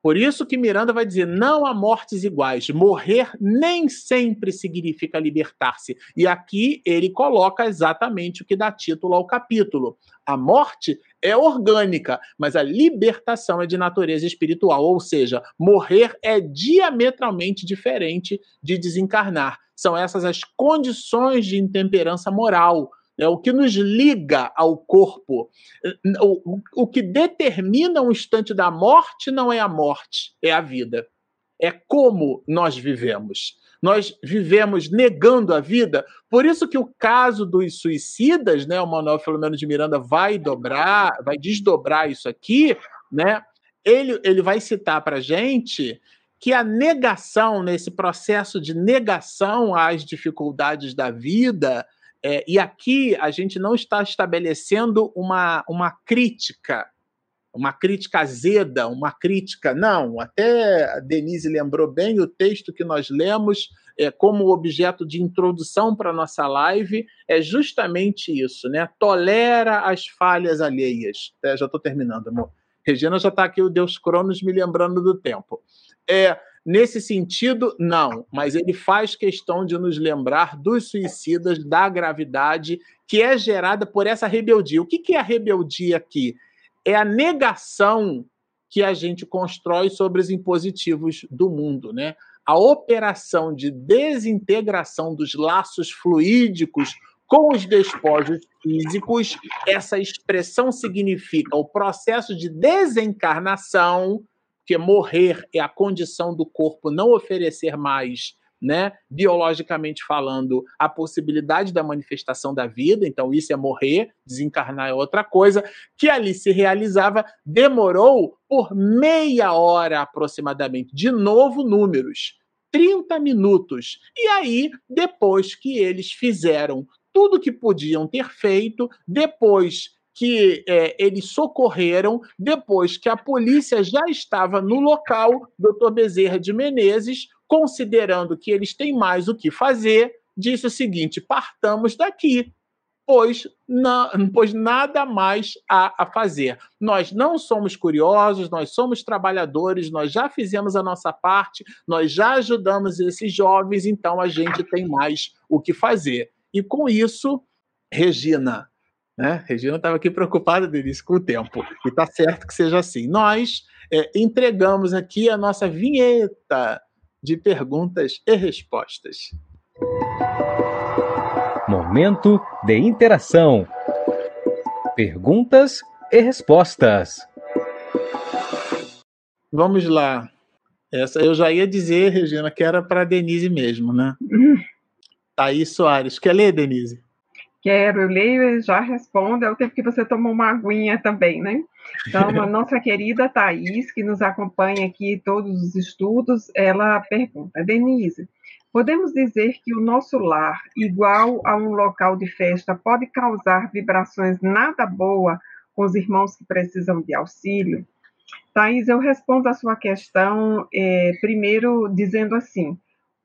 por isso que Miranda vai dizer: não há mortes iguais. Morrer nem sempre significa libertar-se. E aqui ele coloca exatamente o que dá título ao capítulo. A morte é orgânica, mas a libertação é de natureza espiritual, ou seja, morrer é diametralmente diferente de desencarnar. São essas as condições de intemperança moral é o que nos liga ao corpo. O, o que determina o instante da morte não é a morte, é a vida. É como nós vivemos. Nós vivemos negando a vida. Por isso que o caso dos suicidas, né, o Manuel Filomeno de Miranda vai dobrar, vai desdobrar isso aqui, né? Ele, ele vai citar para gente que a negação, nesse processo de negação às dificuldades da vida, é, e aqui a gente não está estabelecendo uma, uma crítica, uma crítica azeda, uma crítica. Não, até a Denise lembrou bem o texto que nós lemos é, como objeto de introdução para a nossa live é justamente isso, né? Tolera as falhas alheias. É, já estou terminando, amor. Regina já está aqui, o Deus Cronos, me lembrando do tempo. É, Nesse sentido, não, mas ele faz questão de nos lembrar dos suicidas, da gravidade que é gerada por essa rebeldia. O que é a rebeldia aqui? É a negação que a gente constrói sobre os impositivos do mundo, né? A operação de desintegração dos laços fluídicos com os despojos físicos, essa expressão significa o processo de desencarnação porque morrer é a condição do corpo não oferecer mais, né, biologicamente falando, a possibilidade da manifestação da vida, então isso é morrer, desencarnar é outra coisa, que ali se realizava, demorou por meia hora aproximadamente, de novo números, 30 minutos. E aí, depois que eles fizeram tudo que podiam ter feito, depois que é, eles socorreram depois que a polícia já estava no local, doutor Bezerra de Menezes, considerando que eles têm mais o que fazer, disse o seguinte: partamos daqui, pois, na, pois nada mais há a fazer. Nós não somos curiosos, nós somos trabalhadores, nós já fizemos a nossa parte, nós já ajudamos esses jovens, então a gente tem mais o que fazer. E com isso, Regina, né? Regina estava aqui preocupada, Denise, com o tempo. E está certo que seja assim. Nós é, entregamos aqui a nossa vinheta de perguntas e respostas. Momento de interação. Perguntas e respostas. Vamos lá. Essa eu já ia dizer, Regina, que era para Denise mesmo, né? Thaís Soares. Quer ler, Denise? Quero, eu leio e já respondo, é o tempo que você tomou uma aguinha também, né? Então, a [laughs] nossa querida Thais, que nos acompanha aqui todos os estudos, ela pergunta, Denise, podemos dizer que o nosso lar, igual a um local de festa, pode causar vibrações nada boa com os irmãos que precisam de auxílio? Thais, eu respondo a sua questão é, primeiro dizendo assim,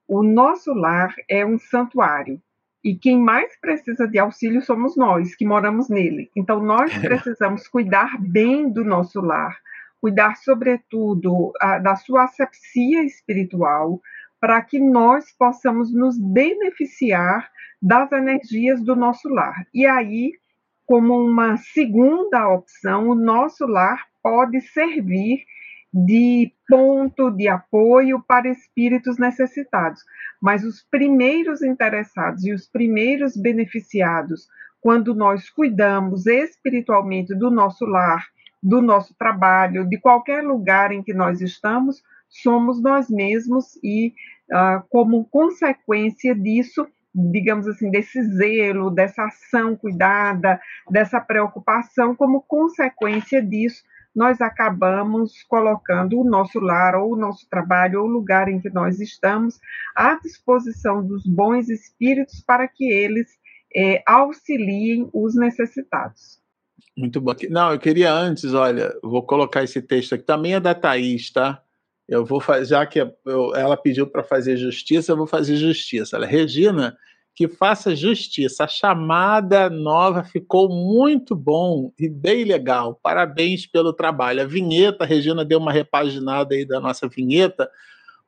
o nosso lar é um santuário, e quem mais precisa de auxílio somos nós, que moramos nele. Então, nós precisamos cuidar bem do nosso lar, cuidar, sobretudo, a, da sua asepsia espiritual, para que nós possamos nos beneficiar das energias do nosso lar. E aí, como uma segunda opção, o nosso lar pode servir de ponto de apoio para espíritos necessitados. Mas os primeiros interessados e os primeiros beneficiados, quando nós cuidamos espiritualmente do nosso lar, do nosso trabalho, de qualquer lugar em que nós estamos, somos nós mesmos e, uh, como consequência disso, digamos assim, desse zelo, dessa ação cuidada, dessa preocupação, como consequência disso, nós acabamos colocando o nosso lar, ou o nosso trabalho, ou o lugar em que nós estamos, à disposição dos bons espíritos para que eles é, auxiliem os necessitados. Muito bom. Não, eu queria antes, olha, vou colocar esse texto aqui, também é da Thaís, tá? Eu vou fazer, já que ela pediu para fazer justiça, eu vou fazer justiça. Ela, Regina, que faça justiça. A chamada nova ficou muito bom e bem legal. Parabéns pelo trabalho. A vinheta, a Regina deu uma repaginada aí da nossa vinheta,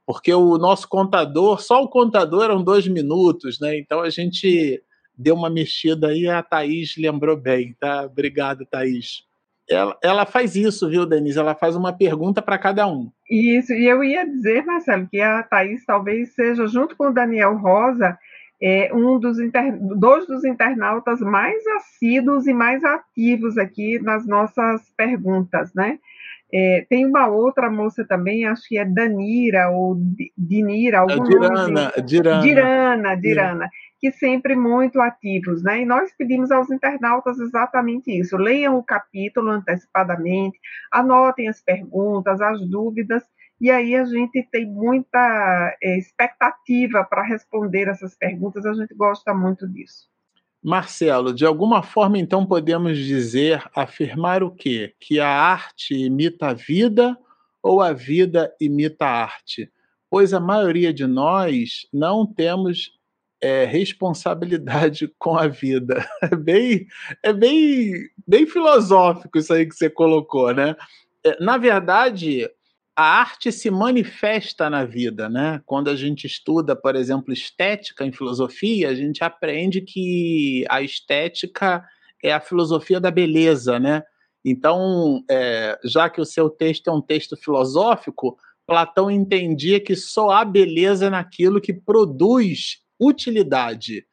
porque o nosso contador, só o contador eram dois minutos, né? Então a gente deu uma mexida aí, a Thaís lembrou bem, tá? Obrigado, Thaís. Ela, ela faz isso, viu, Denise? Ela faz uma pergunta para cada um. Isso, e eu ia dizer, Marcelo, que a Thaís talvez seja, junto com o Daniel Rosa, é, um dos inter... dois dos internautas mais assíduos e mais ativos aqui nas nossas perguntas, né? É, tem uma outra moça também, acho que é Danira ou Dinira, algum é Dirana, nome. Dirana. Dirana, Dirana, que sempre muito ativos, né? E nós pedimos aos internautas exatamente isso: leiam o capítulo antecipadamente, anotem as perguntas, as dúvidas, e aí a gente tem muita é, expectativa para responder essas perguntas, a gente gosta muito disso. Marcelo, de alguma forma, então, podemos dizer, afirmar o quê? Que a arte imita a vida ou a vida imita a arte? Pois a maioria de nós não temos é, responsabilidade [laughs] com a vida. É bem, é bem, bem filosófico isso aí que você colocou, né? É, na verdade, a arte se manifesta na vida, né? Quando a gente estuda, por exemplo, estética em filosofia, a gente aprende que a estética é a filosofia da beleza, né? Então, é, já que o seu texto é um texto filosófico, Platão entendia que só há beleza naquilo que produz utilidade.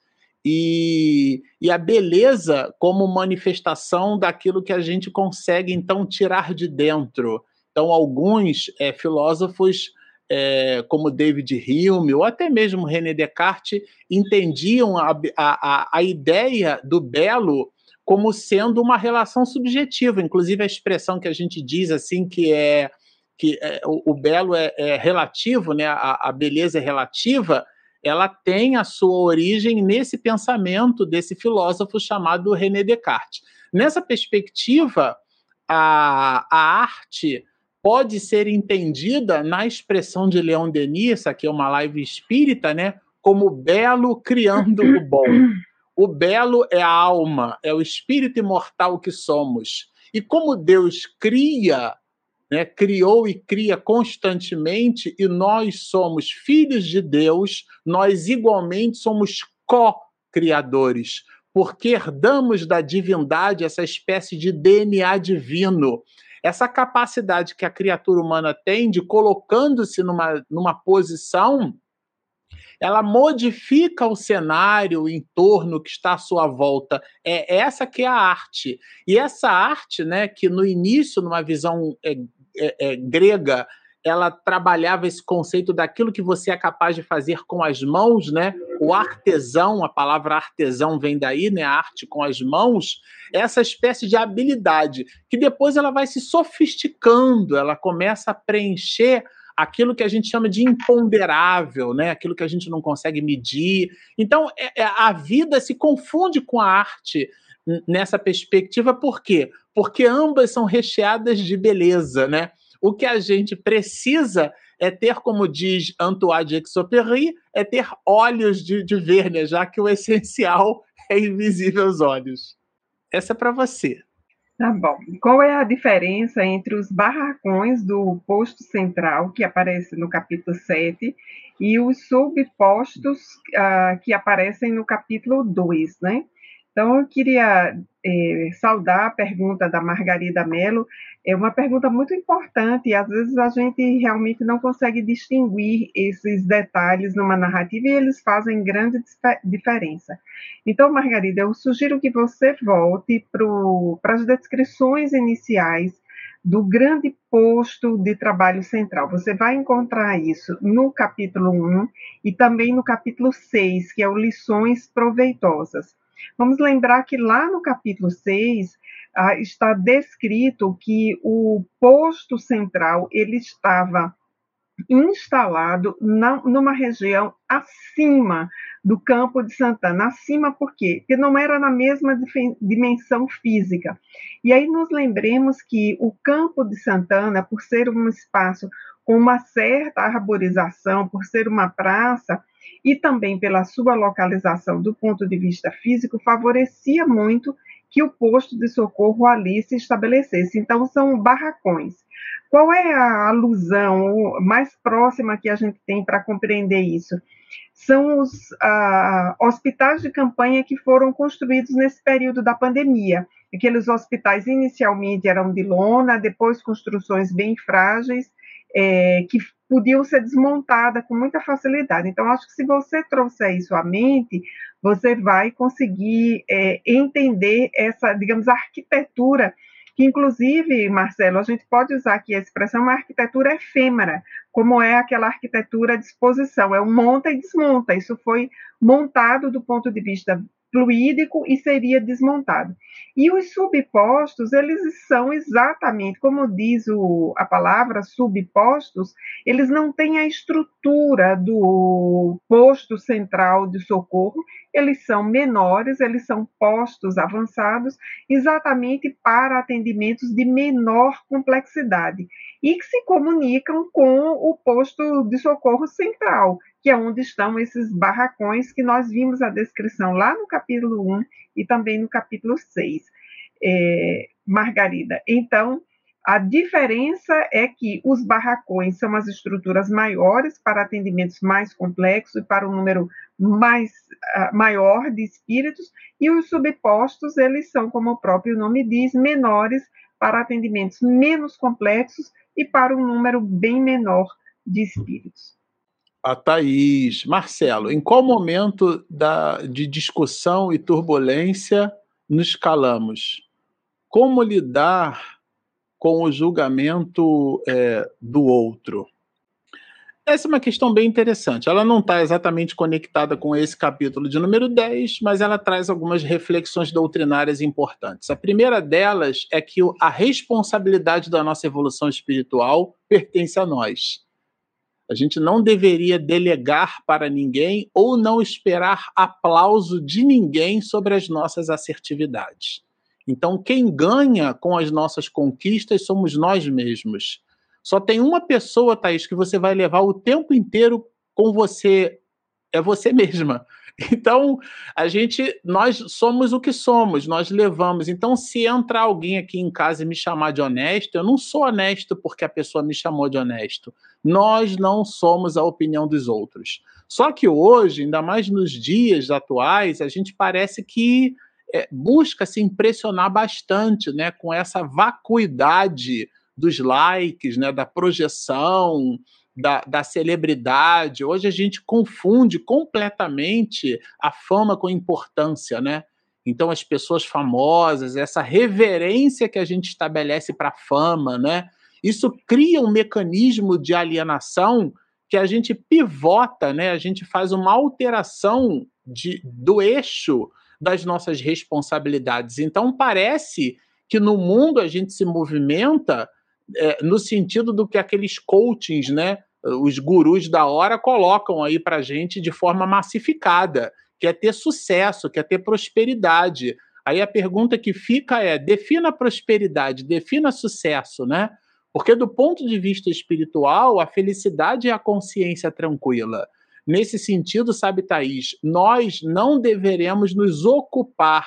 E, e a beleza como manifestação daquilo que a gente consegue, então, tirar de dentro. Então, alguns é, filósofos, é, como David Hume, ou até mesmo René Descartes, entendiam a, a, a ideia do belo como sendo uma relação subjetiva. Inclusive, a expressão que a gente diz assim, que é que é, o, o, belo é, é, relativo, né? A, a, beleza é relativa, ela tem a sua origem nesse pensamento desse filósofo chamado René Descartes. Nessa perspectiva, a, a arte pode ser entendida na expressão de Leon Denis, aqui é uma live espírita, né, como belo criando o bom. O belo é a alma, é o espírito imortal que somos. E como Deus cria, né, criou e cria constantemente, e nós somos filhos de Deus, nós igualmente somos co-criadores, porque herdamos da divindade essa espécie de DNA divino essa capacidade que a criatura humana tem de colocando-se numa, numa posição ela modifica o cenário, o entorno que está à sua volta. É essa que é a arte. E essa arte, né, que no início, numa visão é, é, é, grega, ela trabalhava esse conceito daquilo que você é capaz de fazer com as mãos, né? O artesão, a palavra artesão vem daí, né? A arte com as mãos, essa espécie de habilidade que depois ela vai se sofisticando, ela começa a preencher aquilo que a gente chama de imponderável, né? Aquilo que a gente não consegue medir. Então, é, é, a vida se confunde com a arte nessa perspectiva, por quê? Porque ambas são recheadas de beleza, né? O que a gente precisa é ter, como diz Antoine de Exupéry, é ter olhos de, de ver, né? já que o essencial [laughs] é invisível aos olhos. Essa é para você. Tá bom. Qual é a diferença entre os barracões do posto central, que aparece no capítulo 7, e os subpostos uh, que aparecem no capítulo 2, né? Então, eu queria é, saudar a pergunta da Margarida Mello. É uma pergunta muito importante e às vezes a gente realmente não consegue distinguir esses detalhes numa narrativa e eles fazem grande diferença. Então, Margarida, eu sugiro que você volte para as descrições iniciais do grande posto de trabalho central. Você vai encontrar isso no capítulo 1 e também no capítulo 6, que é o Lições Proveitosas. Vamos lembrar que lá no capítulo 6 ah, está descrito que o posto central ele estava instalado na, numa região acima do campo de Santana. Acima por quê? Porque não era na mesma dimensão física. E aí nos lembremos que o campo de Santana, por ser um espaço com uma certa arborização, por ser uma praça, e também pela sua localização do ponto de vista físico, favorecia muito que o posto de socorro ali se estabelecesse. Então, são barracões. Qual é a alusão mais próxima que a gente tem para compreender isso? São os ah, hospitais de campanha que foram construídos nesse período da pandemia. Aqueles hospitais inicialmente eram de lona, depois construções bem frágeis, é, que podiam ser desmontadas com muita facilidade. Então, acho que se você trouxer isso à mente, você vai conseguir é, entender essa, digamos, arquitetura que inclusive, Marcelo, a gente pode usar aqui a expressão uma arquitetura efêmera, como é aquela arquitetura de exposição, é um monta e desmonta. Isso foi montado do ponto de vista fluídico e seria desmontado. E os subpostos, eles são exatamente, como diz o, a palavra subpostos, eles não têm a estrutura do posto central de socorro, eles são menores, eles são postos avançados, exatamente para atendimentos de menor complexidade e que se comunicam com o posto de socorro central, que é onde estão esses barracões que nós vimos a descrição lá no capítulo 1 e também no capítulo 6. É, Margarida, então, a diferença é que os barracões são as estruturas maiores para atendimentos mais complexos e para um número mais uh, maior de espíritos, e os subpostos, eles são, como o próprio nome diz, menores para atendimentos menos complexos e para um número bem menor de espíritos. A Thaís, Marcelo, em qual momento da, de discussão e turbulência nos calamos? Como lidar com o julgamento é, do outro? Essa é uma questão bem interessante. Ela não está exatamente conectada com esse capítulo de número 10, mas ela traz algumas reflexões doutrinárias importantes. A primeira delas é que a responsabilidade da nossa evolução espiritual pertence a nós. A gente não deveria delegar para ninguém ou não esperar aplauso de ninguém sobre as nossas assertividades. Então, quem ganha com as nossas conquistas somos nós mesmos. Só tem uma pessoa, Thaís, que você vai levar o tempo inteiro com você. É você [laughs] mesma. Então, a gente, nós somos o que somos, nós levamos. Então, se entrar alguém aqui em casa e me chamar de honesto, eu não sou honesto porque a pessoa me chamou de honesto. Nós não somos a opinião dos outros. Só que hoje, ainda mais nos dias atuais, a gente parece que é, busca se impressionar bastante, né, com essa vacuidade dos likes, né, da projeção, da, da, celebridade. Hoje a gente confunde completamente a fama com importância, né? Então as pessoas famosas, essa reverência que a gente estabelece para a fama, né? Isso cria um mecanismo de alienação que a gente pivota, né? A gente faz uma alteração de, do eixo das nossas responsabilidades. Então parece que no mundo a gente se movimenta é, no sentido do que aqueles coachings, né, os gurus da hora colocam aí para gente de forma massificada, que é ter sucesso, que é ter prosperidade. Aí a pergunta que fica é: defina prosperidade, defina sucesso, né? Porque do ponto de vista espiritual, a felicidade é a consciência tranquila. Nesse sentido, sabe, Thaís, nós não deveremos nos ocupar,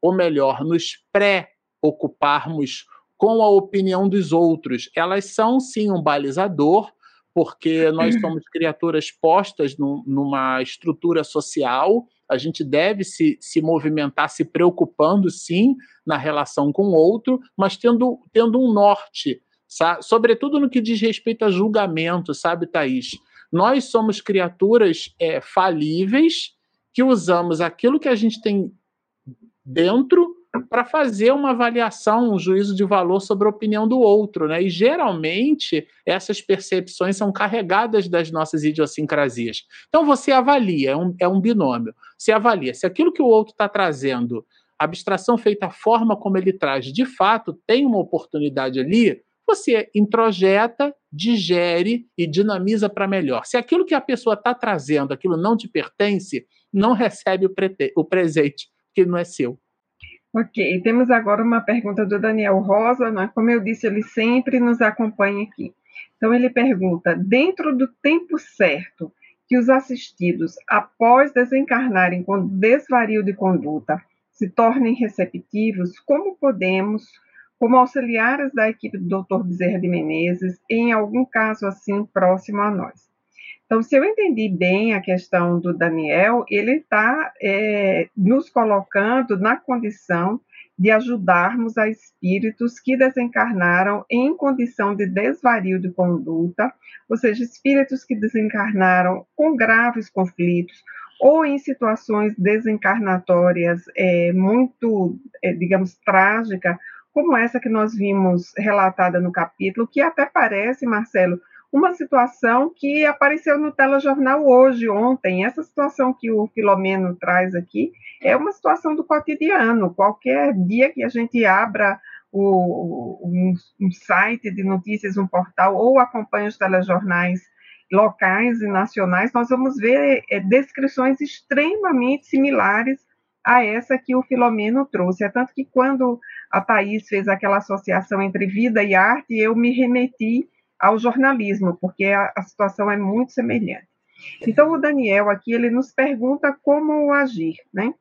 ou melhor, nos pré-ocuparmos com a opinião dos outros. Elas são sim um balizador, porque nós somos criaturas postas numa estrutura social, a gente deve se, se movimentar se preocupando sim na relação com o outro, mas tendo, tendo um norte, sabe? sobretudo no que diz respeito a julgamento, sabe, Thaís? Nós somos criaturas é, falíveis que usamos aquilo que a gente tem dentro para fazer uma avaliação, um juízo de valor sobre a opinião do outro, né? E geralmente essas percepções são carregadas das nossas idiosincrasias. Então você avalia, é um, é um binômio. Você avalia se aquilo que o outro está trazendo, a abstração feita a forma como ele traz, de fato tem uma oportunidade ali, você introjeta, digere e dinamiza para melhor. Se aquilo que a pessoa está trazendo, aquilo não te pertence, não recebe o, o presente, que não é seu. Ok, temos agora uma pergunta do Daniel Rosa, né? como eu disse, ele sempre nos acompanha aqui. Então ele pergunta: dentro do tempo certo, que os assistidos, após desencarnarem com desvario de conduta, se tornem receptivos, como podemos, como auxiliares da equipe do Dr. Bezerra de Menezes, em algum caso assim próximo a nós. Então, se eu entendi bem a questão do Daniel, ele está é, nos colocando na condição de ajudarmos a espíritos que desencarnaram em condição de desvario de conduta, ou seja, espíritos que desencarnaram com graves conflitos ou em situações desencarnatórias é, muito, é, digamos, trágica, como essa que nós vimos relatada no capítulo, que até parece, Marcelo, uma situação que apareceu no telejornal hoje, ontem. Essa situação que o Filomeno traz aqui é uma situação do cotidiano. Qualquer dia que a gente abra o, um, um site de notícias, um portal, ou acompanhe os telejornais locais e nacionais, nós vamos ver é, descrições extremamente similares a essa que o Filomeno trouxe. É tanto que quando a Thais fez aquela associação entre vida e arte, eu me remeti ao jornalismo, porque a, a situação é muito semelhante. Então, o Daniel aqui, ele nos pergunta como agir, né?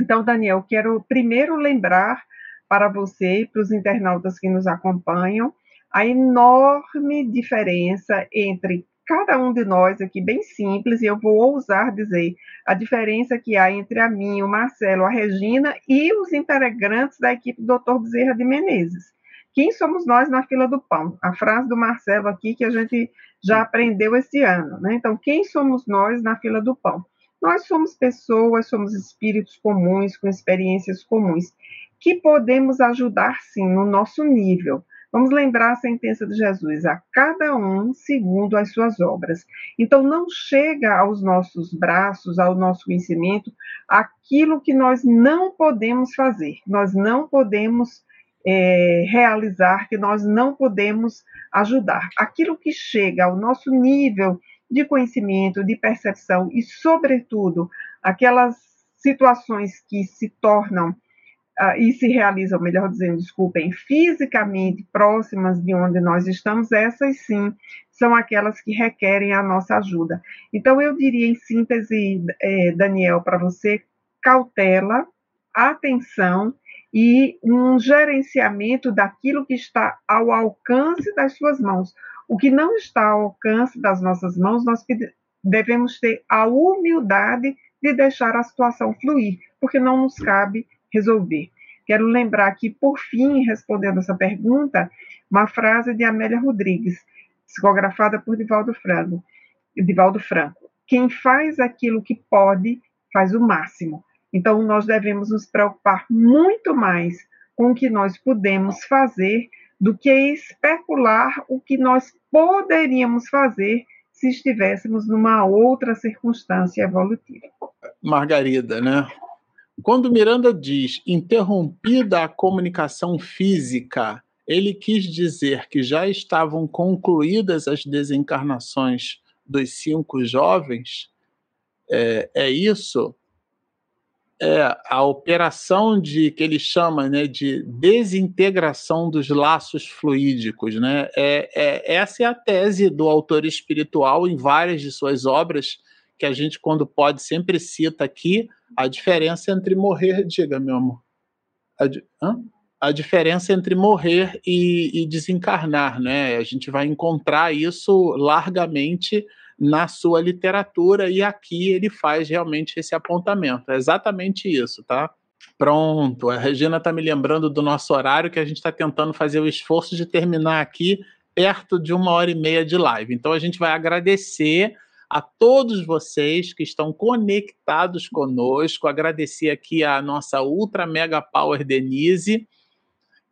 Então, Daniel, quero primeiro lembrar para você e para os internautas que nos acompanham a enorme diferença entre cada um de nós aqui, bem simples, e eu vou ousar dizer a diferença que há entre a mim, o Marcelo, a Regina e os integrantes da equipe do Dr. Bezerra de Menezes. Quem somos nós na fila do pão? A frase do Marcelo aqui que a gente já aprendeu esse ano, né? Então, quem somos nós na fila do pão? Nós somos pessoas, somos espíritos comuns, com experiências comuns, que podemos ajudar sim no nosso nível. Vamos lembrar a sentença de Jesus, a cada um segundo as suas obras. Então, não chega aos nossos braços, ao nosso conhecimento, aquilo que nós não podemos fazer. Nós não podemos é, realizar, que nós não podemos ajudar. Aquilo que chega ao nosso nível de conhecimento, de percepção e, sobretudo, aquelas situações que se tornam uh, e se realizam, melhor dizendo, desculpem, fisicamente próximas de onde nós estamos, essas sim são aquelas que requerem a nossa ajuda. Então, eu diria em síntese, eh, Daniel, para você, cautela, atenção e um gerenciamento daquilo que está ao alcance das suas mãos. O que não está ao alcance das nossas mãos, nós devemos ter a humildade de deixar a situação fluir, porque não nos cabe resolver. Quero lembrar aqui, por fim, respondendo essa pergunta, uma frase de Amélia Rodrigues, psicografada por Divaldo Franco. Divaldo Franco. Quem faz aquilo que pode, faz o máximo. Então, nós devemos nos preocupar muito mais com o que nós podemos fazer do que especular o que nós poderíamos fazer se estivéssemos numa outra circunstância evolutiva. Margarida, né? Quando Miranda diz interrompida a comunicação física, ele quis dizer que já estavam concluídas as desencarnações dos cinco jovens? É, é isso? É, a operação de que ele chama né, de desintegração dos laços fluídicos. Né? É, é, essa é a tese do autor espiritual em várias de suas obras, que a gente, quando pode, sempre cita aqui a diferença entre morrer. Diga, meu amor. A, a diferença entre morrer e, e desencarnar. Né? A gente vai encontrar isso largamente na sua literatura e aqui ele faz realmente esse apontamento. É exatamente isso, tá? Pronto, a Regina está me lembrando do nosso horário que a gente está tentando fazer o esforço de terminar aqui perto de uma hora e meia de live. Então a gente vai agradecer a todos vocês que estão conectados conosco, agradecer aqui a nossa Ultra Mega Power Denise,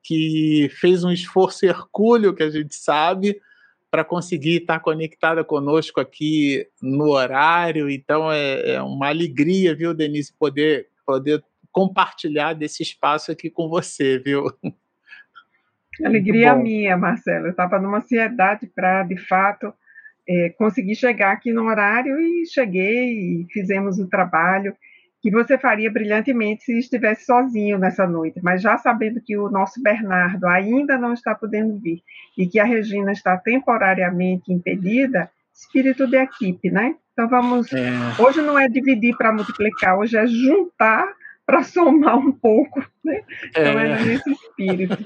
que fez um esforço hercúleo, que a gente sabe, para conseguir estar conectada conosco aqui no horário. Então é, é, uma alegria, viu, Denise, poder, poder compartilhar desse espaço aqui com você, viu? Alegria minha, Marcelo. Eu estava numa ansiedade para, de fato, é, conseguir chegar aqui no horário e cheguei e fizemos o trabalho que você faria brilhantemente se estivesse sozinho nessa noite, mas já sabendo que o nosso Bernardo ainda não está podendo vir e que a Regina está temporariamente impedida, espírito de equipe, né? Então vamos. É. Hoje não é dividir para multiplicar, hoje é juntar para somar um pouco, né? Então é, é nesse espírito.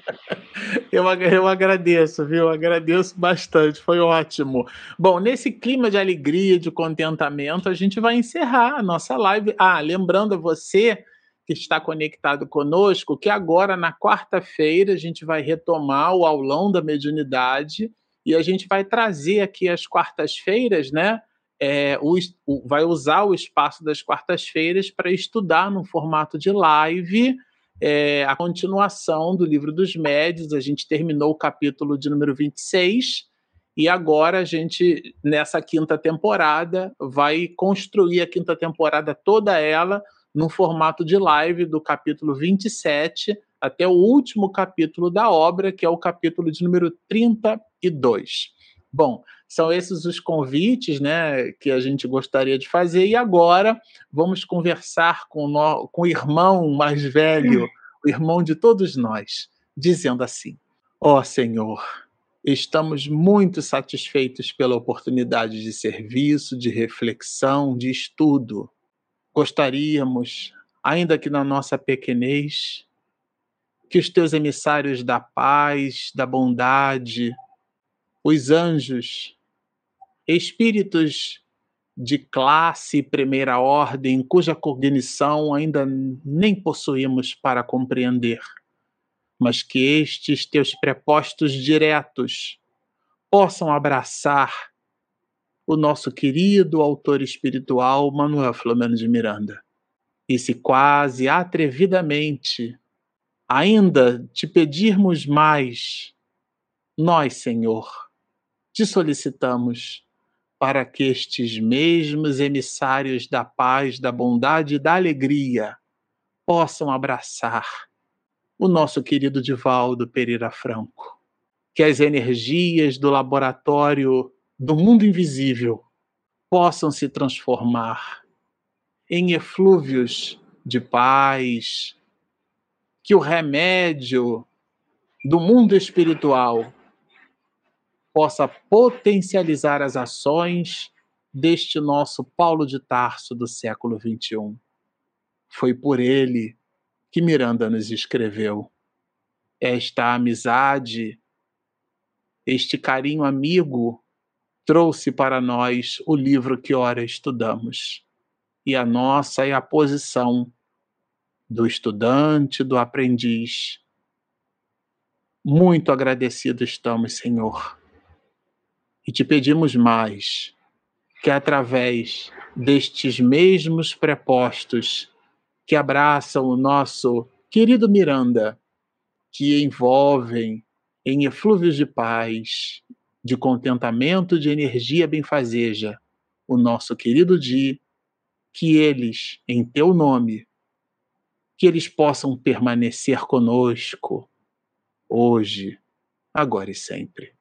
[laughs] eu, eu agradeço, viu? Agradeço bastante, foi ótimo. Bom, nesse clima de alegria, de contentamento, a gente vai encerrar a nossa live. Ah, lembrando a você que está conectado conosco que agora, na quarta-feira, a gente vai retomar o aulão da mediunidade e a gente vai trazer aqui as quartas-feiras, né? É, o, o, vai usar o espaço das quartas-feiras para estudar no formato de live é, a continuação do livro dos médios. A gente terminou o capítulo de número 26 e agora a gente, nessa quinta temporada, vai construir a quinta temporada toda ela no formato de live do capítulo 27 até o último capítulo da obra, que é o capítulo de número 32. Bom, são esses os convites né, que a gente gostaria de fazer. E agora vamos conversar com, no, com o irmão mais velho, o irmão de todos nós, dizendo assim: Ó oh, Senhor, estamos muito satisfeitos pela oportunidade de serviço, de reflexão, de estudo. Gostaríamos, ainda que na nossa pequenez, que os teus emissários da paz, da bondade, os anjos, espíritos de classe e primeira ordem, cuja cognição ainda nem possuímos para compreender, mas que estes teus prepostos diretos possam abraçar o nosso querido autor espiritual Manuel Flamengo de Miranda. E se quase atrevidamente ainda te pedirmos mais, nós, Senhor, te solicitamos para que estes mesmos emissários da paz, da bondade e da alegria possam abraçar o nosso querido Divaldo Pereira Franco. Que as energias do laboratório do mundo invisível possam se transformar em eflúvios de paz, que o remédio do mundo espiritual possa potencializar as ações deste nosso Paulo de Tarso do século XXI. Foi por ele que Miranda nos escreveu. Esta amizade, este carinho amigo, trouxe para nós o livro que ora estudamos. E a nossa é a posição do estudante, do aprendiz. Muito agradecidos estamos, Senhor e te pedimos mais, que através destes mesmos prepostos que abraçam o nosso querido Miranda, que envolvem em eflúvios de paz, de contentamento, de energia benfazeja, o nosso querido Di, que eles, em teu nome, que eles possam permanecer conosco, hoje, agora e sempre.